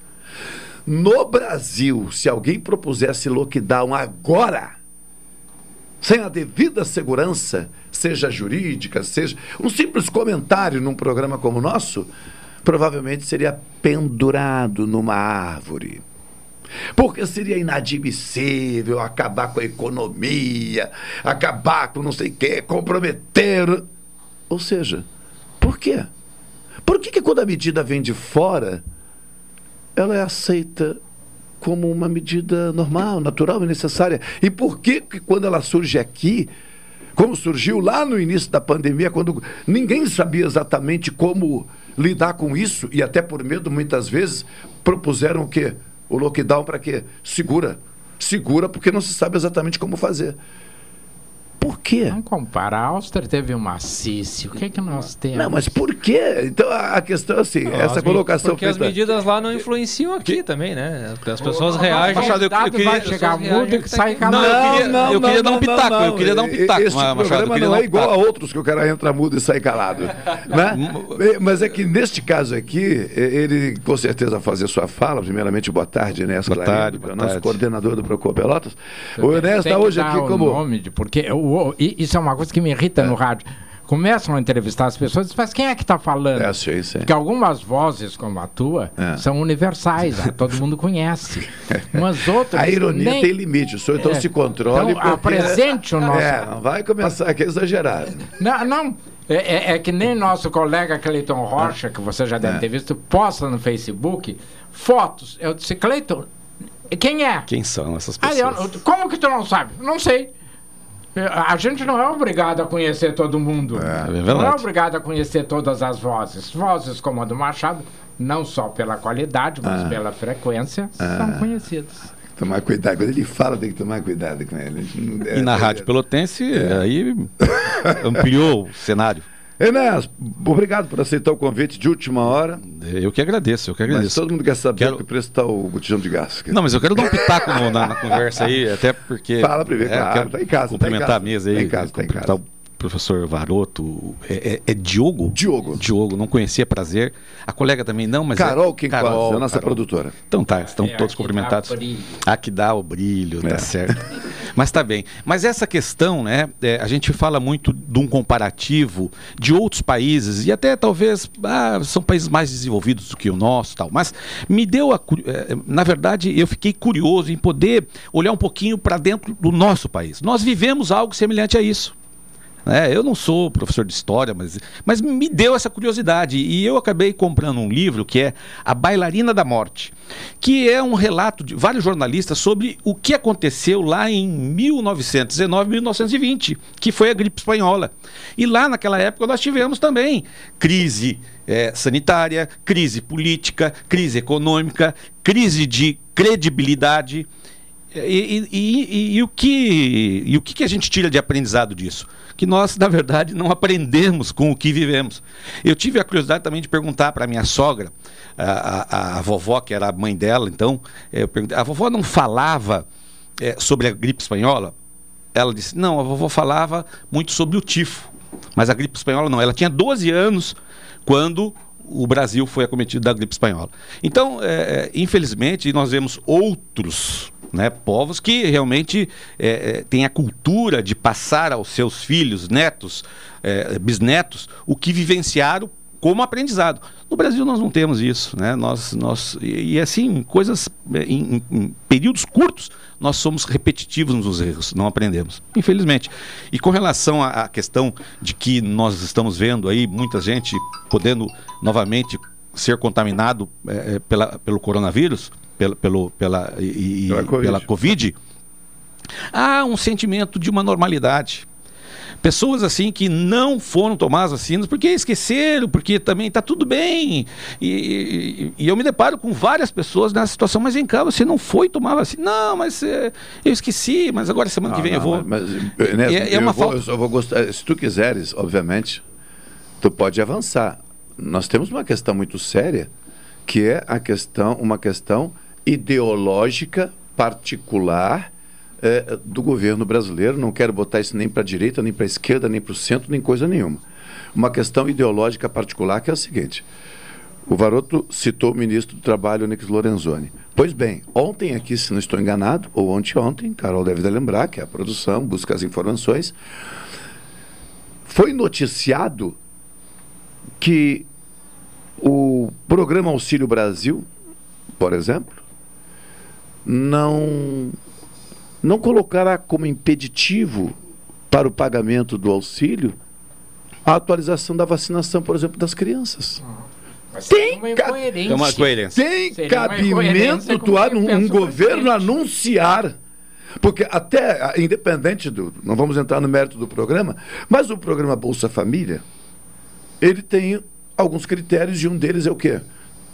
No Brasil, se alguém propusesse lockdown agora, sem a devida segurança, seja jurídica, seja um simples comentário num programa como o nosso, provavelmente seria pendurado numa árvore. Porque seria inadmissível acabar com a economia, acabar com não sei o quê, comprometer. Ou seja, por quê? Por que, que quando a medida vem de fora, ela é aceita como uma medida normal, natural e necessária? E por que, que quando ela surge aqui, como surgiu lá no início da pandemia, quando ninguém sabia exatamente como lidar com isso, e até por medo, muitas vezes, propuseram o quê? O lockdown para quê? Segura. Segura porque não se sabe exatamente como fazer. Por quê? Não compara. A Áustria teve uma Assisi. O que é que nós temos? Não, mas por quê? Então a questão é assim, Não, essa as colocação Porque as feita- medidas lá não influenciam aqui também, né? Porque as pessoas reagem. Machado, eu- eu queria- as pessoas reagem que tá aqui. Não, eu queria, eu queria dar um pitaco, eu queria dar um pitaco, Este Ma- Machado, programa não é um igual a outros que o cara entra mudo e sai calado. [laughs] né? Mas é que neste caso aqui, ele com certeza vai fazer sua fala. Primeiramente, boa tarde, Enéas Boa tarde, que é boa nosso tarde. coordenador do Procon Pelotas. O Enéas está que hoje aqui o como. nome de, porque o- o- isso é uma coisa que me irrita no rádio. Começam a entrevistar as pessoas, mas quem é que está falando? É, sim, sim. Porque algumas vozes, como a tua, É. são universais, todo mundo conhece. [laughs] Umas outras. A ironia nem- tem limite, o senhor então É. se controle. Então, apresente o nosso- É, não vai começar aqui a exagerar. Não, não. É, é- é que nem nosso colega Cleiton Rocha, que você já deve É. ter visto, posta no Facebook fotos. Eu disse, Cleiton, quem é? Quem são essas pessoas? eu- como que tu não sabe? Não sei. É, A gente não é obrigado a conhecer todo mundo. não é verdade. obrigado a conhecer todas as vozes. Vozes como a do Machado, não só pela qualidade, mas Ah. pela frequência, Ah. são conhecidas. Tomar cuidado. Quando ele fala, tem que tomar cuidado com ele. Não- E na é- Rádio Pelotense, aí [laughs] ampliou o cenário. Enéas, obrigado por aceitar o convite de última hora. Eu que agradeço, eu que Mas agradeço. todo mundo quer saber Quero- que preço está o botijão de gás. Não, mas eu quero dar um pitaco no- na, na conversa aí, até porque. Fala primeiro, é, claro, quero tá em casa, tá em Cumprimentar casa. a mesa aí. Tá em casa, tá em cumprimentar o professor Varoto. É, é- é Diogo? Diogo. Diogo, não conhecia, prazer. A colega também não, mas. Carol é, Quinquas, é a nossa produtora. Então tá, estão É, todos dá cumprimentados. Aqui dá o brilho, É. tá certo. [laughs] Mas tá bem. Mas essa questão, né? é, a gente fala muito de um comparativo de outros países e até talvez ah, são países mais desenvolvidos do que o nosso, tal. Mas me deu a, eh, na verdade, eu fiquei curioso em poder olhar um pouquinho para dentro do nosso país. Nós vivemos algo semelhante a isso. Né? eu não sou professor de história, mas, mas me deu essa curiosidade. E eu acabei comprando um livro que é A Bailarina da Morte, que é um relato de vários jornalistas sobre o que aconteceu lá em 1919, 1920, que foi a gripe espanhola. E lá naquela época nós tivemos também crise eh, sanitária, crise política, crise econômica, crise de credibilidade. E, e- e- e- o que, e o que que a gente tira de aprendizado disso? Que nós, na verdade, não aprendemos com o que vivemos. Eu tive a curiosidade também de perguntar para minha sogra, a, a- a vovó, que era a mãe dela, então, eu perguntei, a vovó não falava eh, sobre a gripe espanhola? Ela disse, não, a vovó falava muito sobre o tifo, mas a gripe espanhola não. Ela tinha 12 anos quando o Brasil foi acometido da gripe espanhola. Então, é, é, infelizmente, nós vemos outros né, povos que realmente é, é, têm a cultura de passar aos seus filhos, netos, é, bisnetos, o que vivenciaram como aprendizado. No Brasil nós não temos isso, né? Nós, nós e, e assim coisas é, em, em- períodos curtos nós somos repetitivos nos erros, não aprendemos, infelizmente. E com relação à, questão de que nós estamos vendo aí muita gente podendo novamente ser contaminado é, é, pela, pelo coronavírus, pela, pelo, pela, e, e- Pela Covid. pela Covid, há um sentimento de uma normalidade. Pessoas assim que não foram tomar as vacinas porque esqueceram, porque também está tudo bem. E, e- e eu me deparo com várias pessoas nessa situação, mas vem cá, você não foi tomar vacina? Não, mas é, eu esqueci, mas agora semana que Não, vem eu não, vou. Mas, mas, Ernesto, É- é uma eu, vou, falta- eu vou gostar. Se tu quiseres, obviamente, tu pode avançar. Nós temos uma questão muito séria, que é a questão, uma questão ideológica particular eh, do governo brasileiro. Não quero botar isso nem para a direita, nem para a esquerda, nem para o centro, nem coisa nenhuma. Uma questão ideológica particular que é a seguinte. O Varoto citou o ministro do Trabalho, Onyx Lorenzoni. Pois bem, ontem aqui, se não estou enganado, ou ontem ontem, Carol deve lembrar que é a produção busca as informações, foi noticiado que o programa Auxílio Brasil, por exemplo, não, não colocará como impeditivo para o pagamento do auxílio a atualização da vacinação, por exemplo, das crianças. Tem uma incoerência. Uma coerência. Tem Seria cabimento incoerência com tu, o que um, um governo anunciar. Porque até, ah, independente do. Não vamos entrar no mérito do programa, mas o programa Bolsa Família, ele tem alguns critérios e um deles é o quê?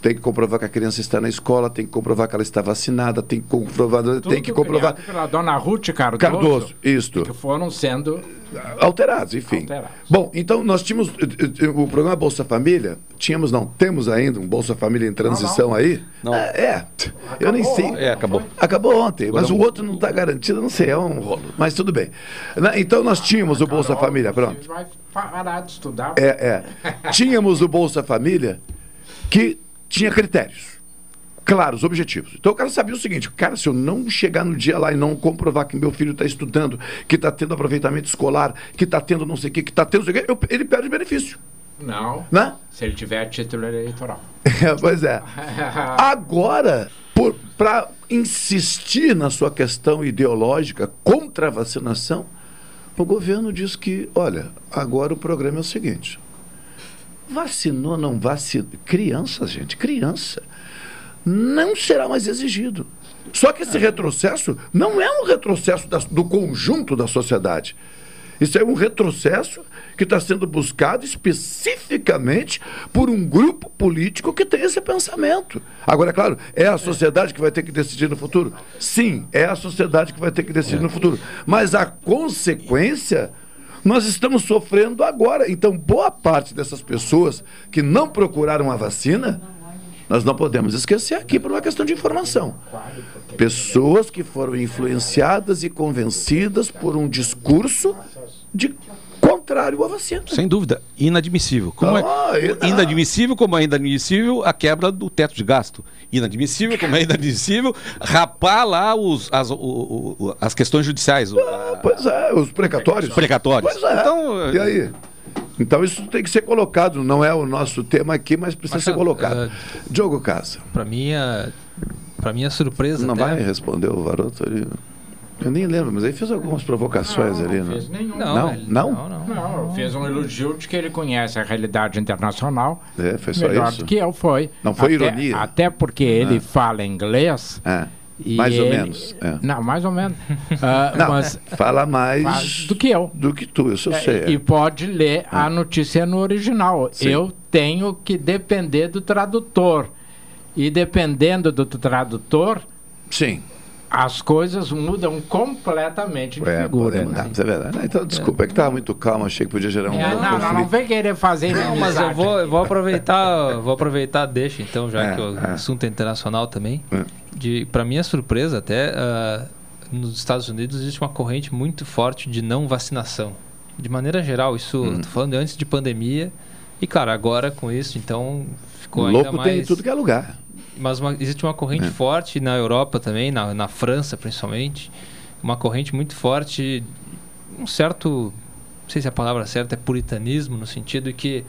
Tem que comprovar que a criança está na escola, tem que comprovar que ela está vacinada, tem que comprovar, tem que Tudo comprovar. Pela dona Ruth Cardoso. Cardoso, isto. Que foram sendo Alterados, enfim. Alterados. Bom, então nós tínhamos eh, eh, o programa Bolsa Família, tínhamos não, temos ainda um Bolsa Família em transição aí. Não. É, é, eu nem sei. É, acabou. Acabou ontem, mas Agora o outro não está garantido, não sei, é um rolo. Mas tudo bem. Então nós tínhamos o Bolsa Família, pronto. vai parar de estudar. É, é. Tínhamos o Bolsa Família que tinha critérios. Claros, objetivos. Então o cara sabia o seguinte: cara, se eu não chegar no dia lá e não comprovar que meu filho está estudando, que está tendo aproveitamento escolar, que está tendo não sei o que, que está tendo não sei o quê, eu- ele perde benefício. Não. Né? Se ele tiver título eleitoral. [laughs] pois é. Agora, para insistir na sua questão ideológica contra a vacinação, o governo diz que, olha, agora o programa é o seguinte: vacinou, não vacinou. Crianças, gente, criança. Não será mais exigido. Só que esse retrocesso não é um retrocesso das- do conjunto da sociedade. Isso é um retrocesso que está sendo buscado especificamente por um grupo político que tem esse pensamento. Agora, é claro, é a sociedade que vai ter que decidir no futuro? Sim, é a sociedade que vai ter que decidir no futuro. Mas a consequência nós estamos sofrendo agora. Então, boa parte dessas pessoas que não procuraram a vacina, nós não podemos esquecer aqui por uma questão de informação. Pessoas que foram influenciadas e convencidas por um discurso de contrário à vacina. Sem dúvida, inadmissível. Como Ah, é, inadmissível, como é inadmissível a quebra do teto de gasto. Inadmissível, como é inadmissível rapar lá os, as, o- o- as questões judiciais. o- a- Pois é, os precatórios. Precatórios. Pois é. Então, e aí? Então isso tem que ser colocado, não é o nosso tema aqui, mas precisa ser colocado. Diogo Casa. Para minha, para minha surpresa, Não até, vai responder o Varoto ali? Eu nem lembro, mas ele fez algumas provocações ali. Não, fez nenhum. Não? Não, Não? ele- Não, fez um elogio de que ele conhece a realidade internacional. É, foi só melhor isso? do que eu, foi. Não foi Até- ironia? Até porque ele Ah. fala inglês. e mais ou ele- menos, é. Não, mais ou menos. [laughs] Ah, Não, mas fala mais do que eu. Do que tu, isso eu É, sei. é. E pode ler a notícia no original. Sim. Eu tenho que depender do tradutor. E dependendo do tradutor, Sim. As coisas mudam completamente de É, figura. pode né? isso é verdade. Então, desculpa, é que estava muito calmo, achei que podia gerar um É, não, não, não vem querer fazer Não, mas eu vou, eu vou aproveitar, vou aproveitar, deixa então, já É, que o é. assunto é internacional também. É. De, para minha surpresa, até ah, nos Estados Unidos existe uma corrente muito forte de não vacinação. De maneira geral, isso, Uhum. tô falando antes de pandemia. E, cara, agora com isso, então ficou ainda Louco mais. tem em tudo que é lugar. Mas uma- existe uma corrente É. forte na Europa também, na, na França principalmente, uma corrente muito forte, um certo, não sei se a palavra certa é puritanismo, no sentido que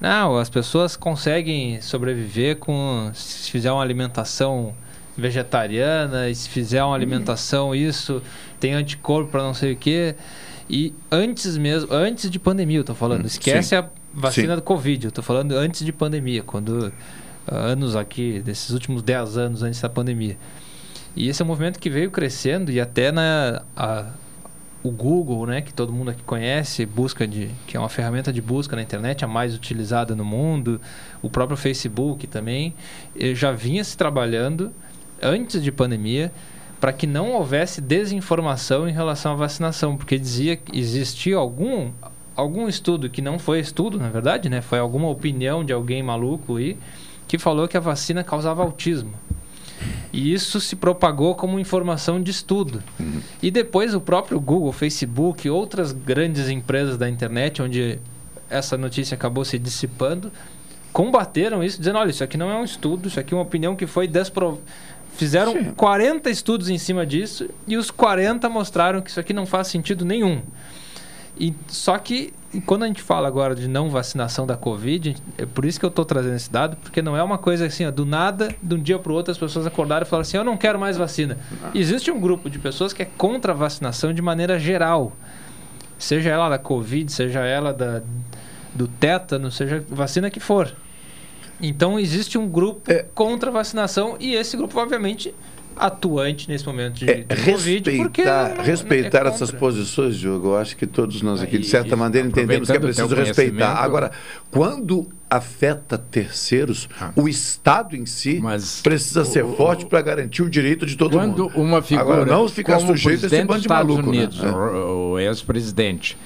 não, as pessoas conseguem sobreviver com se fizer uma alimentação vegetariana, se fizer uma alimentação isso, tem anticorpo para não sei o quê. E antes mesmo, antes de pandemia, eu tô falando, Hum, esquece sim. a vacina Sim. do Covid, eu tô falando antes de pandemia, quando anos aqui, desses últimos 10 anos antes da pandemia. E esse é um movimento que veio crescendo e até na a- o Google, né, que todo mundo aqui conhece, busca de que é uma ferramenta de busca na internet a mais utilizada no mundo, o próprio Facebook também, eh, já vinha se trabalhando antes de pandemia para que não houvesse desinformação em relação à vacinação, porque dizia que existia algum algum estudo que não foi estudo, na verdade, né, foi alguma opinião de alguém maluco aí que falou que a vacina causava autismo. E isso se propagou como informação de estudo. E depois o próprio Google, Facebook, outras grandes empresas da internet, onde essa notícia acabou se dissipando, combateram isso, dizendo: olha, isso aqui não é um estudo, isso aqui é uma opinião que foi desprovada. Fizeram 40 estudos em cima disso e os 40 mostraram que isso aqui não faz sentido nenhum. E, só que e quando a gente fala agora de não vacinação da Covid, é por isso que eu estou trazendo esse dado, porque não é uma coisa assim, ó, do nada, de um dia para o outro, as pessoas acordaram e falaram assim: eu não quero mais vacina. Existe um grupo de pessoas que é contra a vacinação de maneira geral. Seja ela da Covid, seja ela da, do tétano, seja vacina que for. Então existe um grupo contra a vacinação e esse grupo, obviamente, atuante nesse momento de, de Covid, porque Respeitar, respeitar é essas posições, Diogo, eu acho que todos nós aqui, de certa e maneira, entendemos que é o preciso respeitar. Agora, quando afeta terceiros, o Estado em si precisa ser forte para garantir o direito de todo Quando mundo. uma figura Agora, não ficar o sujeito a esse bando dos de Estados maluco. Unidos, né? o, o ex-presidente,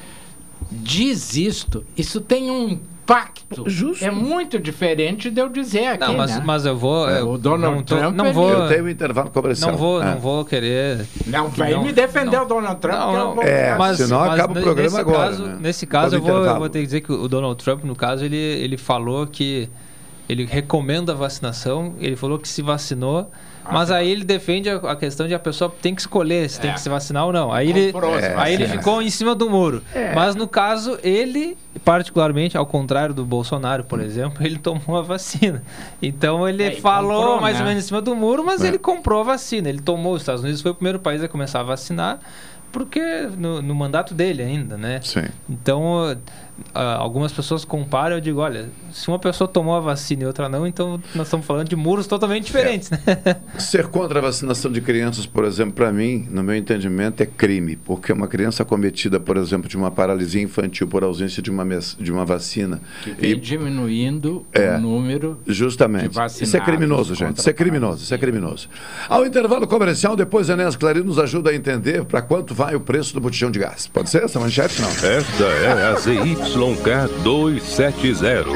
diz isto, isso tem um impacto. É muito diferente de eu dizer aqui, Não, mas, né? mas eu vou. É, eu o Donald não tô- Trump, não vou. Eu tenho um intervalo comercial. Não vou, É. não vou querer. Não vem me defender o Donald Trump, que eu vou- É, senão acaba o programa nesse agora, Caso, né? Nesse caso, eu vou, eu vou ter que dizer que o Donald Trump, no caso, ele, ele falou que ele recomenda a vacinação, ele falou que se vacinou, Ah, mas aí ele defende a, a questão de a pessoa tem que escolher se tem que se vacinar ou não. Aí ele, É, aí ele ficou em cima do muro. É. Mas no caso, ele, particularmente, ao contrário do Bolsonaro, por exemplo, ele tomou a vacina. Então ele É, falou comprou, mais né? ou menos em cima do muro, mas É. ele comprou a vacina. Ele tomou. Os Estados Unidos foi o primeiro país a começar a vacinar, porque no, no mandato dele ainda, né? Sim. Então, algumas pessoas comparam, eu digo, olha, se uma pessoa tomou a vacina e outra não, então nós estamos falando de muros totalmente diferentes, né? [laughs] Ser contra a vacinação de crianças, por exemplo, para mim, no meu entendimento, é crime, porque uma criança cometida, por exemplo, de uma paralisia infantil por ausência de uma, de uma vacina. Que vem diminuindo É. o número Justamente. de vacinados Isso é criminoso, gente. Isso é criminoso. Isso é criminoso. Ao intervalo comercial, depois a Enéas Clarim nos ajuda a entender para quanto vai o preço do botijão de gás. Pode ser essa manchete? Não. Esta é a ZYK 270,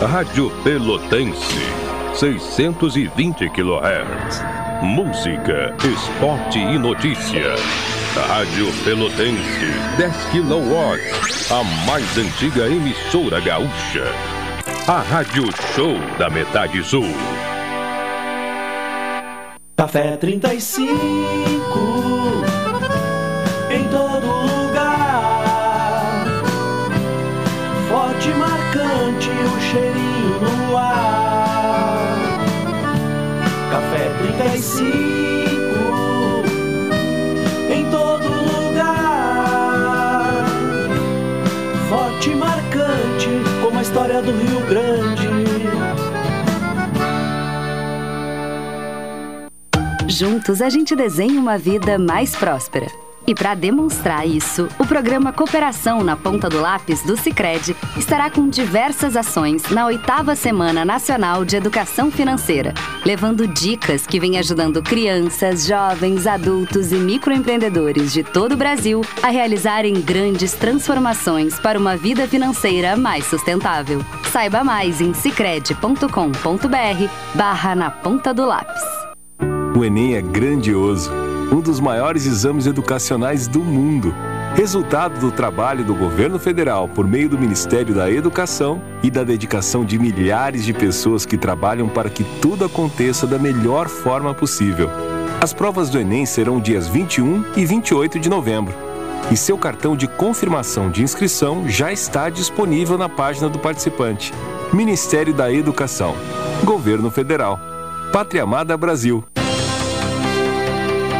Rádio Pelotense, 620 kHz. Música, esporte e notícia. Rádio Pelotense, 10 kW, a mais antiga emissora gaúcha. A Rádio Show da Metade Sul. Café 35 Juntos a gente desenha uma vida mais próspera. E para demonstrar isso, o programa Cooperação na Ponta do Lápis do Sicredi estará com diversas ações na oitava Semana Nacional de Educação Financeira, levando dicas que vêm ajudando crianças, jovens, adultos e microempreendedores de todo o Brasil a realizarem grandes transformações para uma vida financeira mais sustentável. Saiba mais em sicredi.com.br barra na ponta do lápis. O Enem é grandioso, um dos maiores exames educacionais do mundo. Resultado do trabalho do governo federal por meio do Ministério da Educação e da dedicação de milhares de pessoas que trabalham para que tudo aconteça da melhor forma possível. As provas do Enem serão dias 21 e 28 de novembro. E seu cartão de confirmação de inscrição já está disponível na página do participante. Ministério da Educação. Governo Federal. Pátria Amada Brasil.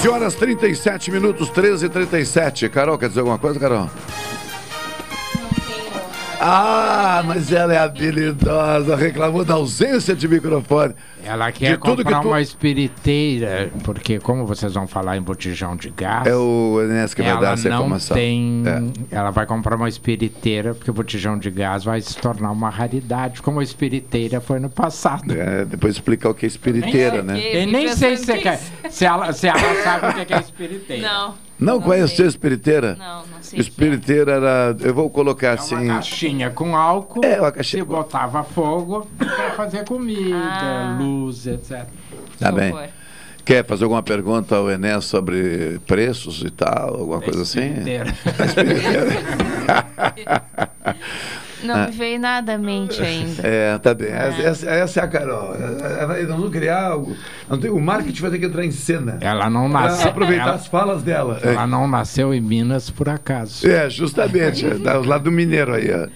Treze horas 37 minutos, 13 e 37 Carol, quer dizer alguma coisa, Carol? Ah, mas ela é habilidosa, reclamou da ausência de microfone. Ela quer De tudo que comprar tu- uma espiriteira, porque como vocês vão falar em botijão de gás... É o Enes que vai ela dar essa não informação. tem... É. Ela vai comprar uma espiriteira, porque o botijão de gás vai se tornar uma raridade, como a espiriteira foi no passado. É, depois explicar o que é espiriteira, né? Eu nem sei se, você quer- se, ela, se ela sabe o que é espiriteira. Não. Não, conhece a espiriteira? Não, não sei. Espiriteira era. Eu vou colocar assim. Uma caixinha com álcool, É, uma caixinha. se botava fogo para fazer comida, Ah. luz, etc. Tá bem. Quer fazer alguma pergunta ao Enes sobre preços e tal? Alguma coisa assim? espiriteira. A espiriteira. [laughs] [laughs] Não Ah. me veio nada à mente ainda. É, tá bem. Essa, essa- essa é a Carol. Nós vamos criar algo. O marketing vai ter que entrar em cena. Ela não Pra nasceu. aproveitar ela- as falas dela. Ela não nasceu em Minas por acaso. É, justamente, lá do Mineiro aí. ó.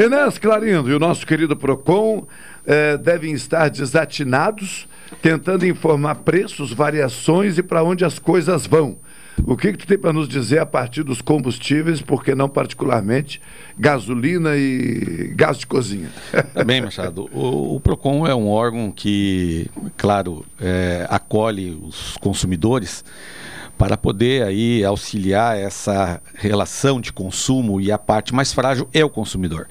Enes Clarindo e o nosso querido PROCON eh, devem estar desatinados, tentando informar preços, variações e para onde as coisas vão. O que, que tu tem para nos dizer a partir dos combustíveis, porque não particularmente gasolina e gás de cozinha? [laughs] Bem, Machado. O, o PROCON é um órgão que, claro, é, acolhe os consumidores para poder aí auxiliar essa relação de consumo e a parte mais frágil é o consumidor.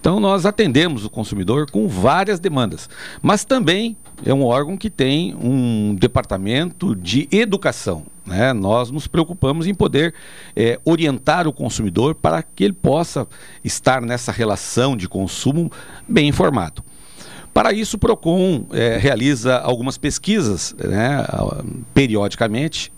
Então nós atendemos o consumidor com várias demandas, mas também é um órgão que tem um departamento de educação. Né? Nós nos preocupamos em poder eh, orientar o consumidor para que ele possa estar nessa relação de consumo bem informado. Para isso, o PROCON eh, realiza algumas pesquisas né, periodicamente,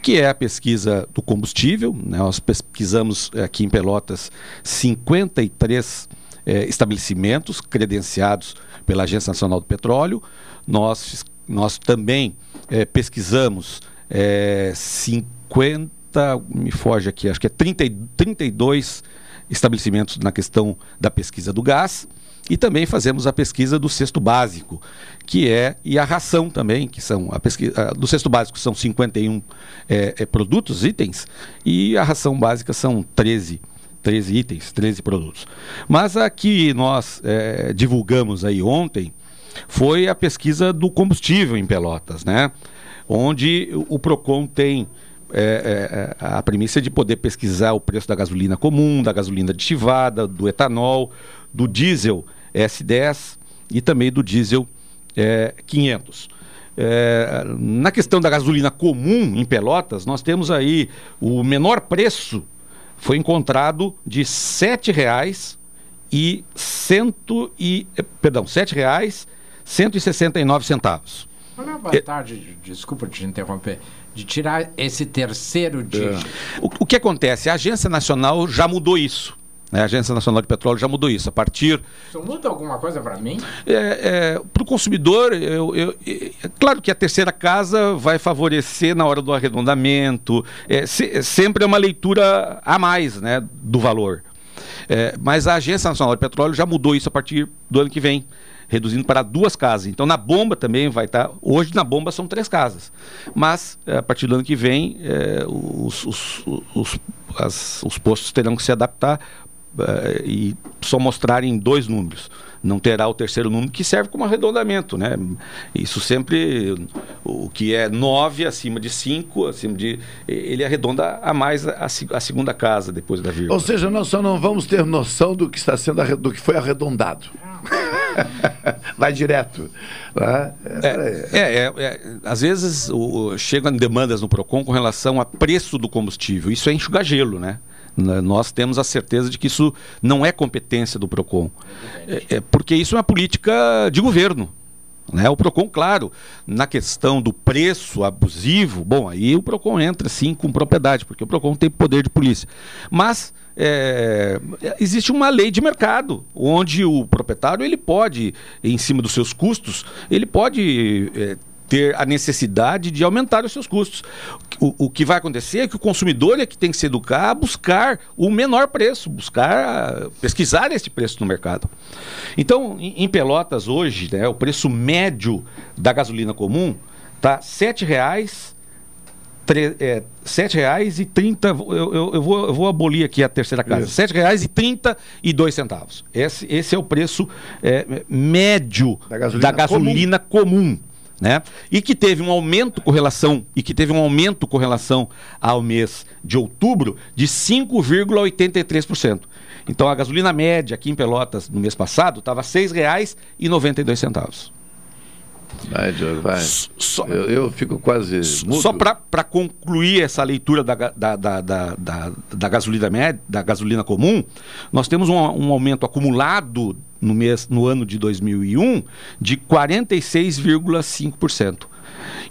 que é a pesquisa do combustível. né, nós pesquisamos eh, aqui em Pelotas 53 eh, estabelecimentos credenciados pela Agência Nacional do Petróleo. Nós, nós também pesquisamos eh, 50, me foge aqui, acho que é 30, e- 32 estabelecimentos na questão da pesquisa do gás. E também fazemos a pesquisa do cesto básico, que é, e a ração também, que são, a pesquisa, do cesto básico são 51 eh, eh, produtos, itens, e a ração básica são 13 13 itens, 13 produtos. Mas a que nós eh, divulgamos aí ontem foi a pesquisa do combustível em Pelotas, né? Onde o Procon tem é, é, a premissa de poder pesquisar o preço da gasolina comum, da gasolina aditivada, do etanol, do diesel S10 e também do diesel é, 500. É, na questão da gasolina comum em Pelotas, nós temos aí o menor preço foi encontrado de R$ 7,00 e cento e perdão, R$ 7,00 169 centavos. Qual é a vantagem, de- desculpa te interromper, de tirar esse terceiro dígito? O, o que acontece? A Agência Nacional já mudou isso. né? A Agência Nacional de Petróleo já mudou isso. A partir Isso muda alguma coisa para mim? para o consumidor, eu, eu- é claro que a terceira casa vai favorecer na hora do arredondamento. É, se- sempre é uma leitura a mais né, do valor. É, mas a Agência Nacional de Petróleo já mudou isso a partir do ano que vem, reduzindo para duas casas. Então na bomba também vai estar. Hoje na bomba são três casas. Mas é, a partir do ano que vem, é, os, os, os, as- os postos terão que se adaptar eh, e só mostrarem dois números. Não terá o terceiro número que serve como arredondamento, né? Isso sempre o que é 9 acima de 5, acima de ele arredonda a mais a, a segunda casa depois da vírgula. Ou seja, nós só não vamos ter noção do que está sendo do que foi arredondado. [laughs] Vai direto. né? É, é, é, é, às vezes o- chegam demandas no PROCON com relação a preço do combustível. Isso é enxugar gelo, né? N- Nós temos a certeza de que isso não é competência do PROCON. É, é porque isso é uma política de governo. Né? O PROCON, claro, na questão do preço abusivo, bom, aí o PROCON entra sim com propriedade, porque o PROCON tem poder de polícia. Mas é, existe uma lei de mercado, onde o proprietário ele pode, em cima dos seus custos, ele pode é, ter a necessidade de aumentar os seus custos. O, o que vai acontecer é que o consumidor é que tem que se educar a buscar o menor preço, buscar pesquisar esse preço no mercado. Então, em, em Pelotas hoje, né, o preço médio da gasolina comum está R$ 7,00 tre- é, R$ 7,30. Eu, eu, eu, vou, eu vou abolir aqui a terceira casa. R$ 7,32 centavos. Esse, esse é o preço é, médio da gasolina gasolina comum. Né? E que teve um aumento com relação e que teve um aumento com relação ao mês de outubro de 5,83%. Então a gasolina média aqui em Pelotas no mês passado estava R$ 6,92. Vai, Diogo, vai. Eu, eu fico quase mudo. Só para concluir essa leitura da, da, da, da, da, gasolina média, da gasolina comum, nós temos um, um aumento acumulado no, mês, no ano de 2001 de 46,5%.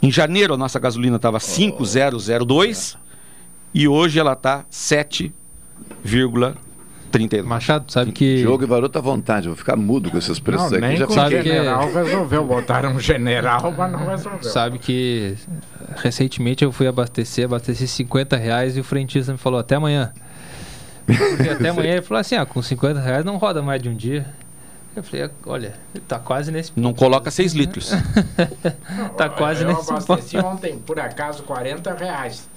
Em janeiro a nossa gasolina estava 5,002 e hoje ela está 7,32. Machado, sabe que. Diogo e Varoto à vontade, eu vou ficar mudo com esses preços Não, aqui. nem já com o fiquei- general resolveu. Botaram um general, mas não resolveu. Sabe que recentemente eu fui abastecer, abasteci 50 reais e o frentista me falou até amanhã. E até amanhã ele falou assim: ah, com 50 reais não roda mais de um dia. Eu falei, olha, tá quase nesse Não coloca 6 litros. [laughs] tá quase eu nesse abasteci ponto. ontem, por acaso, 40 reais.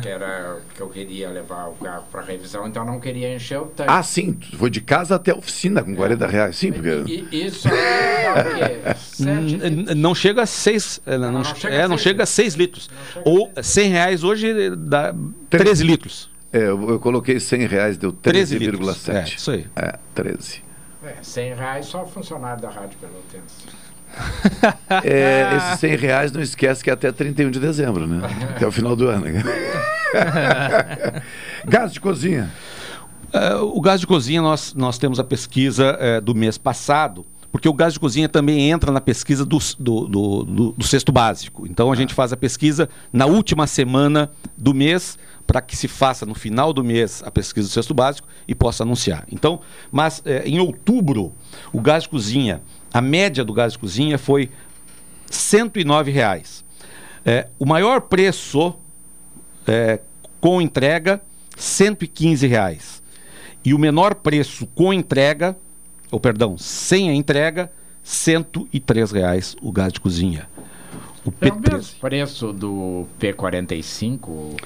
Que era o que eu queria levar o carro para revisão, então eu não queria encher o tanque. Ah, sim, foi de casa até a oficina com 40 reais. Sim, porque. E isso aí dá o quê? Sete N- Não chega a 6 não, não che- chega é, a não seis chega a 6 litros. Ou 100 reais hoje dá 13 litros. É, eu, eu coloquei 100 reais, deu 13 litros. 13,7. É, isso aí. É, 13. É, 100 reais só funcionário da Rádio Pelotense. É, [laughs] esses 100 reais, não esquece que é até 31 de dezembro, né? Até o final do ano. [laughs] Gás de cozinha. É, o gás de cozinha, nós, nós temos a pesquisa é, do mês passado, porque o gás de cozinha também entra na pesquisa do, do, do, do- do cesto básico. Então a gente faz a pesquisa na última semana do mês, para que se faça no final do mês a pesquisa do cesto básico e possa anunciar. Então, mas é, em outubro, o gás de cozinha, a média do gás de cozinha foi 109 reais. É, o maior preço é, com entrega, 115 reais. E o menor preço com entrega, ou perdão, sem a entrega, 103 reais o gás de cozinha. O É o P13. mesmo preço do P45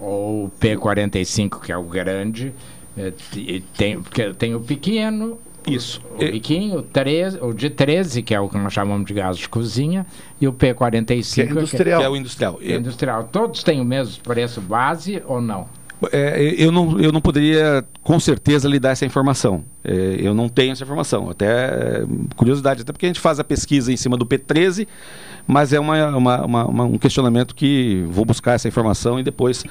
ou P45, que é o grande. é, tem, porque tem o pequeno, Isso. O biquinho, o, 13, o de 13, que é o que nós chamamos de gás de cozinha, e o P45, Que é industrial. Que é o industrial. é industrial. Todos têm o mesmo preço base ou não? É, eu, não, eu não poderia com certeza lhe dar essa informação. É, eu não tenho essa informação. Até é, curiosidade, até porque a gente faz a pesquisa em cima do P13, mas é uma, uma- uma- uma- um questionamento que vou buscar essa informação e depois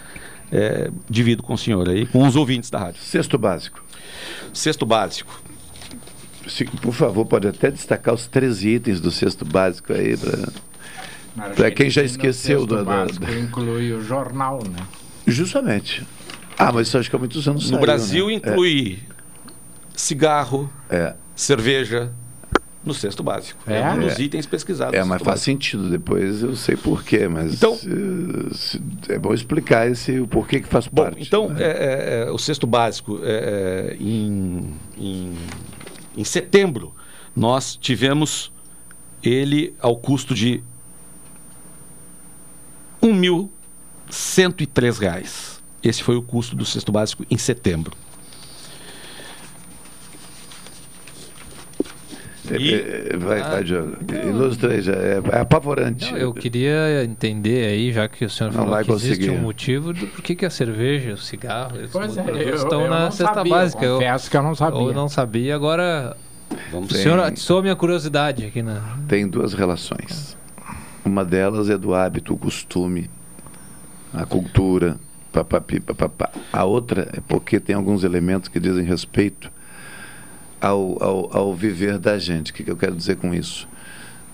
é, divido com o senhor aí, com os ouvintes da rádio. Sexto básico. Sexto básico. Se, por favor, pode até destacar os 13 itens do sexto básico aí para Para quem já esqueceu do básico, inclui o jornal, né? Justamente. Ah, mas isso acho que há muitos anos No saiu, Brasil né? inclui cigarro, cerveja, no sexto básico. É, É? um dos É. itens pesquisados. É, mas faz básico. sentido. Depois eu sei porquê, mas Então- eh, se- é bom explicar esse, o porquê que faz parte. Então, é, é, é, o sexto básico, é, é, em, em, em setembro, nós tivemos ele ao custo de 1.103 reais. Esse foi o custo do cesto básico em setembro. É, é, vai, vai, Diogo. Ilustra aí. É, é apavorante. Não, eu queria entender aí, já que o senhor Não falou vai que existe conseguir. um motivo do por que que a cerveja, o cigarro, Pois é, eu- estão eu na cesta sabia, básica. confesso que eu não sabia. Eu não sabia, agora Vamos Tem- senhor atiçou a minha curiosidade aqui na... Tem duas relações. Uma delas é do hábito, o costume, a cultura, papapá. A outra é porque tem alguns elementos que dizem respeito ao, ao, ao viver da gente. O que, que eu quero dizer com isso?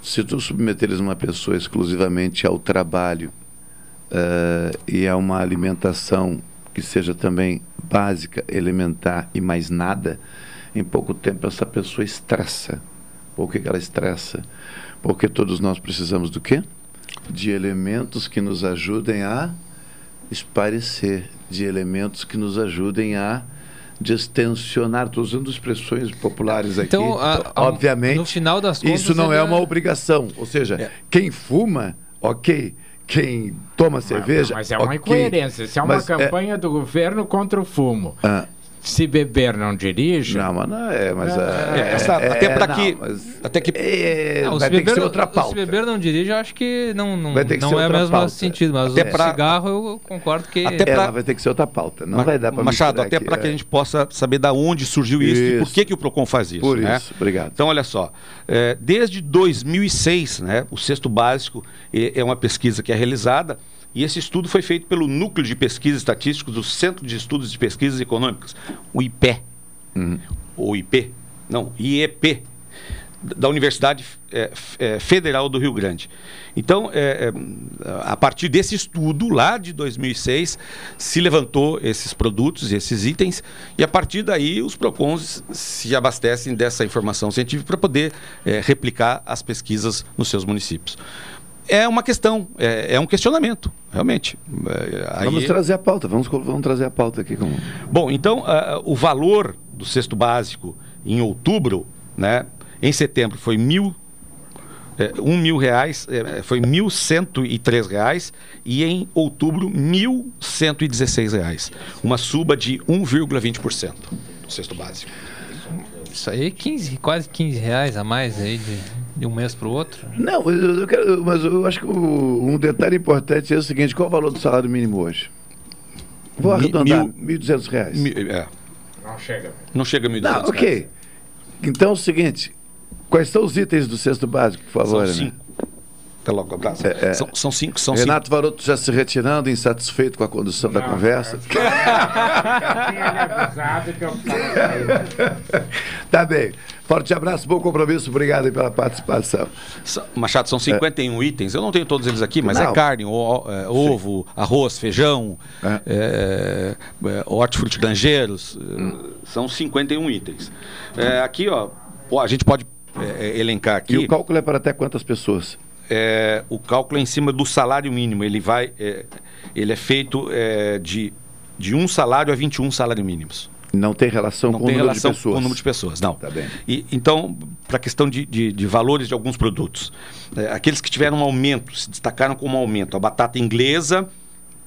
Se tu submeteres uma pessoa exclusivamente ao trabalho eh, e a uma alimentação que seja também básica, elementar e mais nada, em pouco tempo essa pessoa estressa. Por que, que ela estressa? Porque todos nós precisamos do quê? De elementos que nos ajudem a esparecer, de elementos que nos ajudem a distensionar. Estou usando expressões populares aqui. Então, a- a- obviamente. no final das contas, isso não é é- uma obrigação. Ou seja, quem fuma, ok. Quem toma cerveja. Mas é uma ok. incoerência. Isso é uma Mas é- campanha do governo contra o fumo. Ah. Se beber, não dirige. Não, mas não é. Mas É, é, essa- é- até não, que- até que é, Não, vai se ter que beber, ser outra Se pauta. beber não dirige, eu acho que não, não, Vai ter que não ser é o outra mesmo pauta. sentido. Mas Até o pra- cigarro eu concordo que... Até pra- Ela vai ter que ser outra pauta. Não Ma- vai dar para Machado, até para que a gente possa saber da onde surgiu isso, e por Isso. que, que o Procon faz isso. Por né? isso, obrigado. Então, olha só, é, desde 2006, né, o Sexto Básico é, é uma pesquisa que é realizada e esse estudo foi feito pelo Núcleo de Pesquisas Estatísticos do Centro de Estudos de Pesquisas Econômicas, o IPE, ou IP, não, IEP, da Universidade é, é, Federal do Rio Grande. Então, é, é, a partir desse estudo, lá de 2006, se levantou esses produtos, esses itens, e a partir daí os PROCONs se abastecem dessa informação científica para poder é, replicar as pesquisas nos seus municípios. É uma questão, é, é um questionamento, realmente. É, aí- Vamos trazer a pauta. Vamos, vamos trazer a pauta aqui. Como... Bom, então ah, o valor do cesto básico em outubro, né, em setembro foi mil, é, um mil reais, é, foi mil cento e três reais e em outubro mil cento e dezesseis reais, uma suba de 1,20% do cesto básico. Isso aí é 15, quase 15 reais a mais aí de, de um mês para o outro. Não, mas eu, eu quero, mas eu acho que o- um detalhe importante é o seguinte: qual é o valor do salário mínimo hoje? Vou Mi- arredondar, mil- 1.200 reais. Mi- é, Não chega. não chega a 1.200 Não, ok. Então é o seguinte: quais são os itens do cesto básico, por favor? São né? Cinco. Até logo, abraço. É, é. São, são cinco, são Renato Varoto já se retirando, insatisfeito com a condução da conversa. [laughs] tá bem. Forte abraço, bom compromisso, obrigado aí pela participação. Machado, são 51 itens. Eu não tenho todos eles aqui, mas Não. é carne, o- é, ovo, arroz, feijão, é, é, hortifruti granjeiros. é, São 51 itens. É, aqui, ó, a gente pode é, é, elencar aqui. E o cálculo é para até quantas pessoas? é, o cálculo é em cima do salário mínimo. Ele vai. É, ele é feito é, de, de um salário a 21 salários mínimos. Não tem relação, não com, tem o relação com o número de pessoas. Não. Tá então, para a questão de, de, de, valores de alguns produtos. É, aqueles que tiveram um aumento, se destacaram como um aumento. A batata inglesa,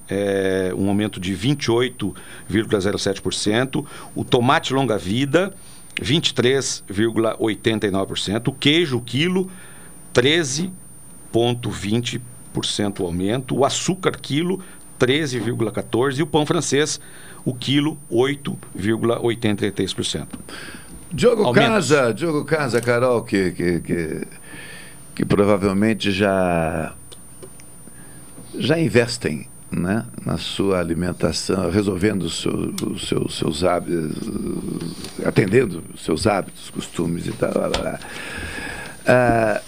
é, um aumento de 28,07%, o tomate longa-vida, 23,89%, o queijo, o quilo, 13%. 1,20% aumento, o açúcar quilo 13,14% e o pão francês, o quilo 8,83%. Diogo Aumentos. Casa, Diogo Casa, Carol, que, que, que, que provavelmente já, já investem né, na sua alimentação, resolvendo os seu, seu, seus hábitos, atendendo seus hábitos, costumes e tal. Ah,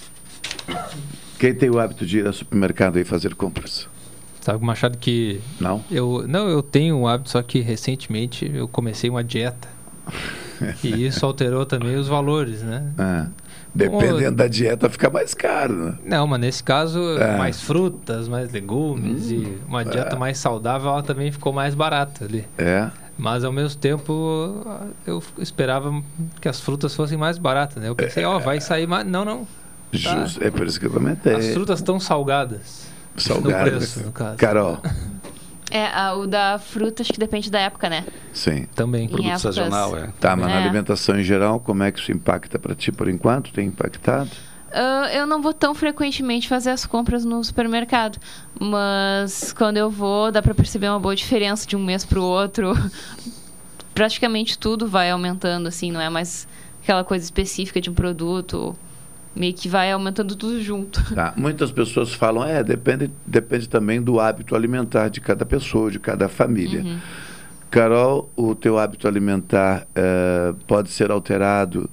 quem tem o hábito de ir ao supermercado e fazer compras? Sabe, Machado, que. Não? Eu, não, eu tenho um hábito, só que recentemente eu comecei uma dieta. [laughs] e isso alterou também os valores, né? Ah, dependendo da dieta, fica mais caro. Né? Não, mas nesse caso, É. mais frutas, mais legumes e uma dieta é. mais saudável, ela também ficou mais barata ali. É. Mas ao mesmo tempo, eu esperava que as frutas fossem mais baratas, né? Eu pensei, ó, vai sair mais. Não, não. Tá. Justo, é por isso que eu comentei. As frutas estão salgadas. Salgadas. No preço, no caso. Carol, É, a- o da fruta acho que depende da época, né? sim. Também. Em Produto épocas- sazonal, é. Tá, mas na É. alimentação em geral, como é que isso impacta para ti por enquanto? Tem impactado? Ah, eu não vou tão frequentemente fazer as compras no supermercado, mas quando eu vou, dá para perceber uma boa diferença de um mês para o outro. [laughs] Praticamente tudo vai aumentando, assim, não é mais aquela coisa específica de um produto. Meio que vai aumentando tudo junto. Tá. Muitas pessoas falam, é, depende, depende também do hábito alimentar de cada pessoa, de cada família. Uhum. Carol, o teu hábito alimentar eh, pode ser alterado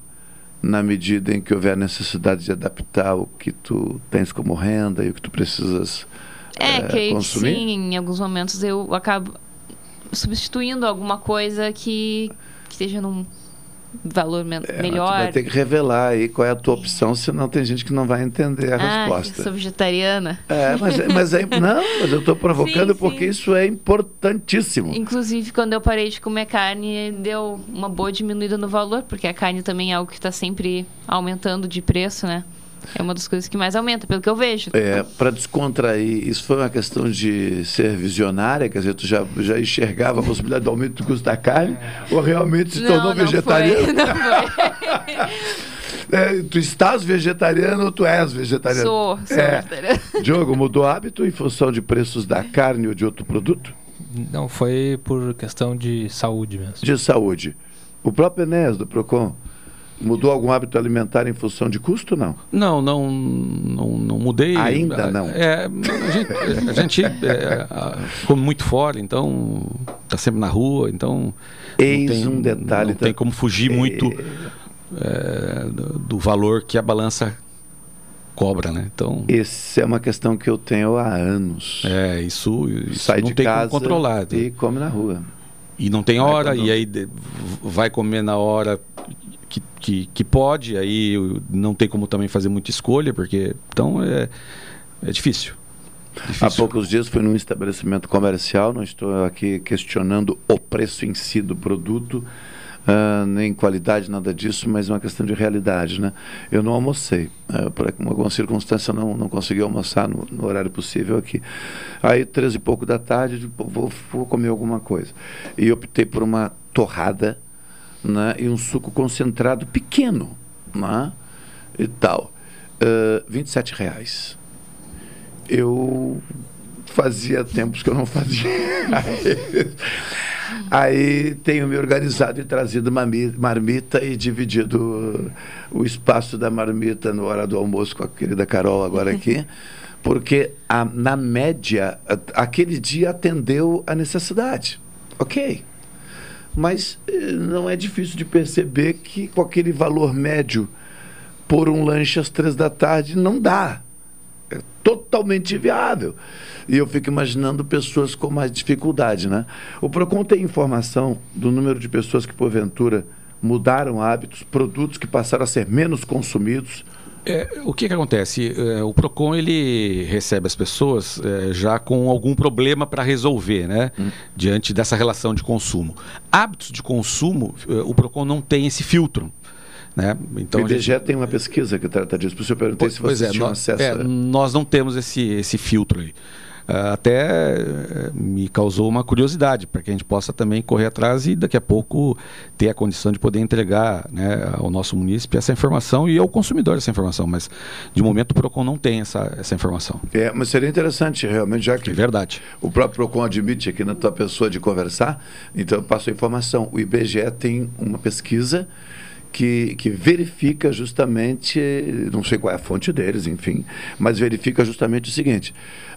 na medida em que houver necessidade de adaptar o que tu tens como renda e o que tu precisas É, creio que consumir? sim, em alguns momentos eu acabo substituindo alguma coisa que, que esteja num valor É, melhor. vai ter que revelar aí qual é a tua opção, senão tem gente que não vai entender a ah, resposta. eu sou vegetariana. É, mas, é- mas é, não, mas eu estou [laughs] provocando Sim, porque isso é importantíssimo. Inclusive, quando eu parei de comer carne, deu uma boa diminuída no valor, porque a carne também é algo que está sempre aumentando de preço, né? É uma das coisas que mais aumenta, pelo que eu vejo. É, para descontrair, isso foi uma questão de ser visionária, quer dizer, tu já, já enxergava a possibilidade do aumento do custo da carne, ou realmente se Não, tornou não vegetariano? foi, [laughs] não foi. [laughs] É, tu estás vegetariano ou tu és vegetariano? Sou, sou É. vegetariana. [laughs] Diogo, mudou hábito em função de preços da carne ou de outro produto? Não, foi por questão de saúde mesmo. De saúde. O próprio Enéas do PROCON mudou algum hábito alimentar em função de custo, não? Não, não, não, não mudei. Ainda não? É, a gente, a gente é, come muito fora, então tá sempre na rua, então Eis tem, um detalhe não tem como fugir muito é, do, do valor que a balança cobra, né? Então Essa é uma questão que eu tenho há anos. é isso, isso Sai não de tem casa como controlar. e come na rua. E não tem Vai hora, e aí vai comer na hora que, que, pode, aí não tem como também fazer muita escolha, porque então é, é difícil. Há poucos dias fui num estabelecimento comercial, não estou aqui questionando o preço em si do produto, ah, nem qualidade, nada disso, mas é uma questão de realidade. Né? Eu não almocei, ah, por alguma circunstância não, não consegui almoçar no, no horário possível aqui. Aí, três e pouco da tarde, digo, "Pô, vou, vou comer alguma coisa. E optei por uma torrada né, e um suco concentrado pequeno né, e tal. Ah, 27 reais eu fazia tempos que eu não fazia. [laughs] Aí tenho me organizado e trazido uma mi- marmita e dividido o espaço da marmita na hora do almoço com a querida Carol agora aqui, [laughs] porque a- na média a- aquele dia atendeu a necessidade. Ok. Mas eh, não é difícil de perceber que com aquele valor médio por um lanche às três da tarde não dá. É totalmente inviável. E eu fico imaginando pessoas com mais dificuldade, né? O PROCON tem informação do número de pessoas que, porventura, mudaram hábitos, produtos que passaram a ser menos consumidos. É, o que, que acontece? É, o Procon ele recebe as pessoas é, já com algum problema para resolver, né? Diante dessa relação de consumo. Hábitos de consumo, é, o Procon não tem esse filtro. Né? Então, o a gente- IBGE tem uma pesquisa que trata disso. Por isso eu perguntei se Pois vocês é, tinham nós, acesso. é, nós não temos esse, esse filtro aí. Ah, até eh, me causou uma curiosidade para que a gente possa também correr atrás e daqui a pouco ter a condição de poder entregar né, ao nosso munícipe essa informação e ao consumidor essa informação. Mas de momento o Procon não tem essa, essa informação. É, mas seria interessante, realmente, já que. É verdade. O próprio PROCON admite aqui na tua pessoa de conversar, então eu passo a informação. O IBGE tem uma pesquisa que, que verifica justamente, não sei qual é a fonte deles, enfim, mas verifica justamente o seguinte.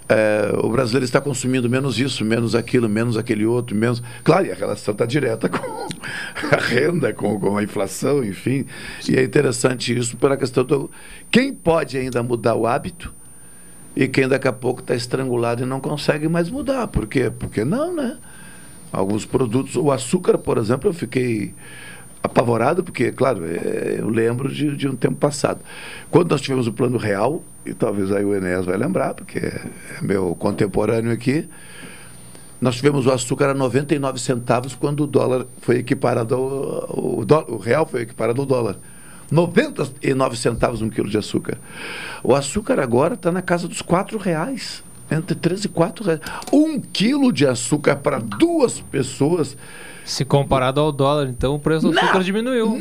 é, o brasileiro está consumindo menos isso, menos aquilo, menos aquele outro, menos. Claro, e a relação está direta [laughs] com a renda, com, com a inflação, enfim. E é interessante isso pela questão do. Quem pode ainda mudar o hábito e quem daqui a pouco está estrangulado e não consegue mais mudar. Por quê? Porque não, né? Alguns produtos, o açúcar, por exemplo, eu fiquei apavorado, porque, claro, é, eu lembro de, de um tempo passado. Quando nós tivemos o plano real, e talvez aí o Enéas vai lembrar, porque é meu contemporâneo aqui, nós tivemos o açúcar a 99 centavos quando o dólar foi equiparado ao, o, o real foi equiparado ao dólar. 99 centavos um quilo de açúcar. O açúcar agora está na casa dos 4 reais. Entre 3 e 4 reais. Um quilo de açúcar para duas pessoas. Se comparado ao dólar, então o preço do Não, açúcar diminuiu.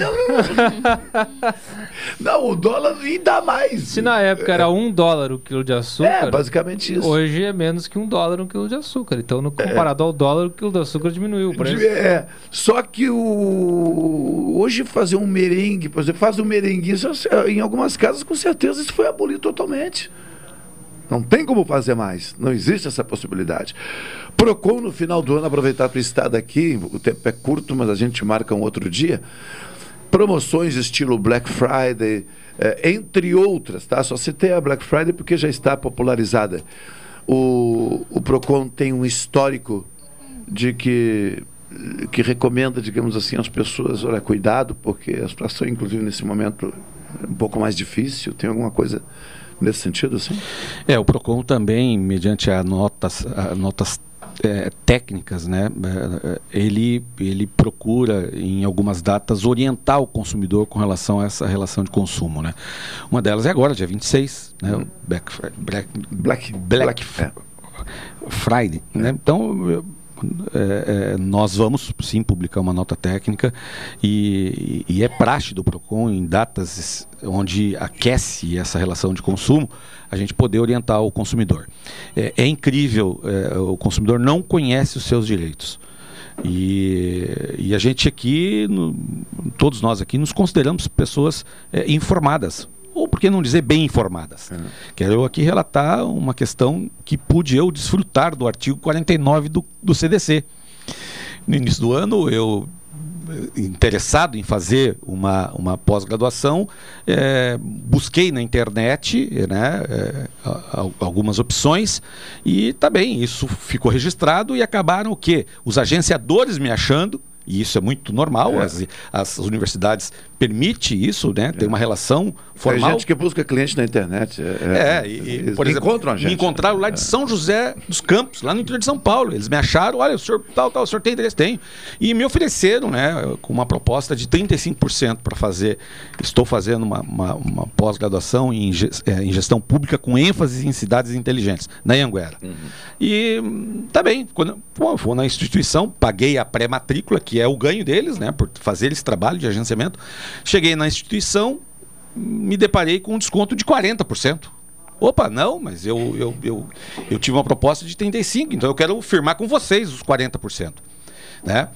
Não, [laughs] o dólar ainda mais. Se na época era um dólar o quilo de açúcar. É, basicamente isso. Hoje é menos que um dólar um quilo de açúcar. Então, no comparado ao dólar, o quilo de açúcar diminuiu o preço. É, só que o hoje fazer um merengue, por exemplo, faz um merengue, isso, em algumas casas com certeza isso foi abolido totalmente. Não tem como fazer mais, não existe essa possibilidade. Procon no final do ano, aproveitar a tua estada aqui, o tempo é curto, mas a gente marca um outro dia. Promoções estilo Black Friday, eh, entre outras, tá? Só citei a Black Friday porque já está popularizada. O, o Procon tem um histórico de que que recomenda, digamos assim, às pessoas, olha, cuidado, porque a situação, inclusive nesse momento, é um pouco mais difícil. Tem alguma coisa nesse sentido, assim? É, o PROCON também, mediante a notas, a notas eh, técnicas, né, eh, ele, ele procura, em algumas datas, orientar o consumidor com relação a essa relação de consumo. Né? Uma delas é agora, dia 26, né, o Black, Fri- Black, Black, Black, F- Friday. Né? Então, eu- é, é, nós vamos sim publicar uma nota técnica e, e é praxe do PROCON em datas onde aquece essa relação de consumo, a gente poder orientar o consumidor. É, é incrível, é, o consumidor não conhece os seus direitos. E, e a gente aqui, no- todos nós aqui, nos consideramos pessoas é, informadas. Ou por que não dizer bem informadas? Quero eu aqui relatar uma questão que pude eu desfrutar do artigo 49 do, do CDC. No início do ano, eu eh, interessado em fazer uma, uma pós-graduação, eh, busquei na internet né, a- algumas opções e tá bem, isso ficou registrado e acabaram o quê? Os agenciadores me achando, e isso é muito normal, as, as universidades permitem isso, né? Tem uma relação formal. Tem gente que busca cliente na internet. É, e, e, eles por exemplo, encontram a gente. É. me encontraram lá de São José dos Campos, lá no interior de São Paulo. Eles me acharam, olha, o senhor tal, tal, o senhor tem interesse? Tenho. E me ofereceram, né, com uma proposta de 35% para fazer. Estou fazendo uma, uma, uma pós-graduação em, em gestão pública com ênfase em cidades inteligentes, na Anguera. E hum, tá bem, quando pô, vou na instituição, paguei a pré-matrícula, que é o ganho deles, né, por fazer esse trabalho de agenciamento. Cheguei na instituição, me deparei com um desconto de 40%. Opa, não, mas eu, eu, eu, eu tive uma proposta de 35%, então eu quero firmar com vocês os 40%. Né?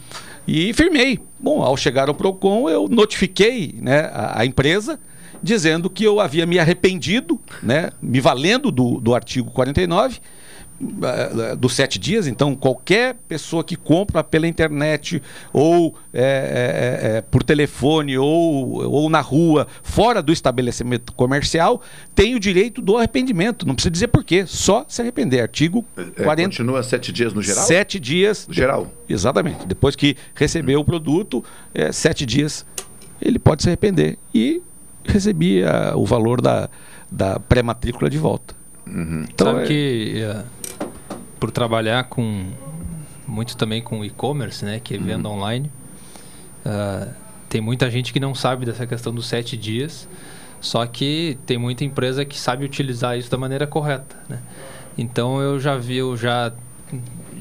E firmei. Bom, ao chegar ao PROCON, eu notifiquei né, a, a empresa dizendo que eu havia me arrependido, né, me valendo do, do artigo 49, eh, dos sete dias, então qualquer pessoa que compra pela internet ou eh, eh, eh, por telefone ou, ou na rua, fora do estabelecimento comercial, tem o direito do arrependimento. Não precisa dizer por quê, só se arrepender. Artigo É, 40. Continua sete dias no geral? Sete dias. Geral. Exatamente. Depois que recebeu o produto, é, sete dias ele pode se arrepender. E recebi ah, o valor da, da pré-matrícula de volta. Então, Sabe é- que eh, por trabalhar com muito também com e-commerce, né, que é venda online, ah, tem muita gente que não sabe dessa questão dos sete dias, só que tem muita empresa que sabe utilizar isso da maneira correta, né? Então eu já vi, eu já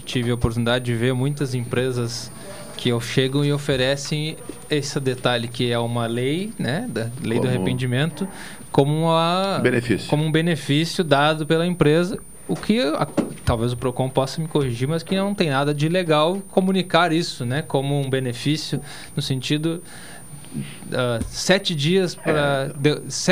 tive a oportunidade de ver muitas empresas que chegam e oferecem esse detalhe que é uma lei, né, da lei do Como- arrependimento, como uma Benefício. como um benefício dado pela empresa, o que a- talvez o Procon possa me corrigir, mas que não tem nada de legal comunicar isso, né, como um benefício no sentido ah, sete dias para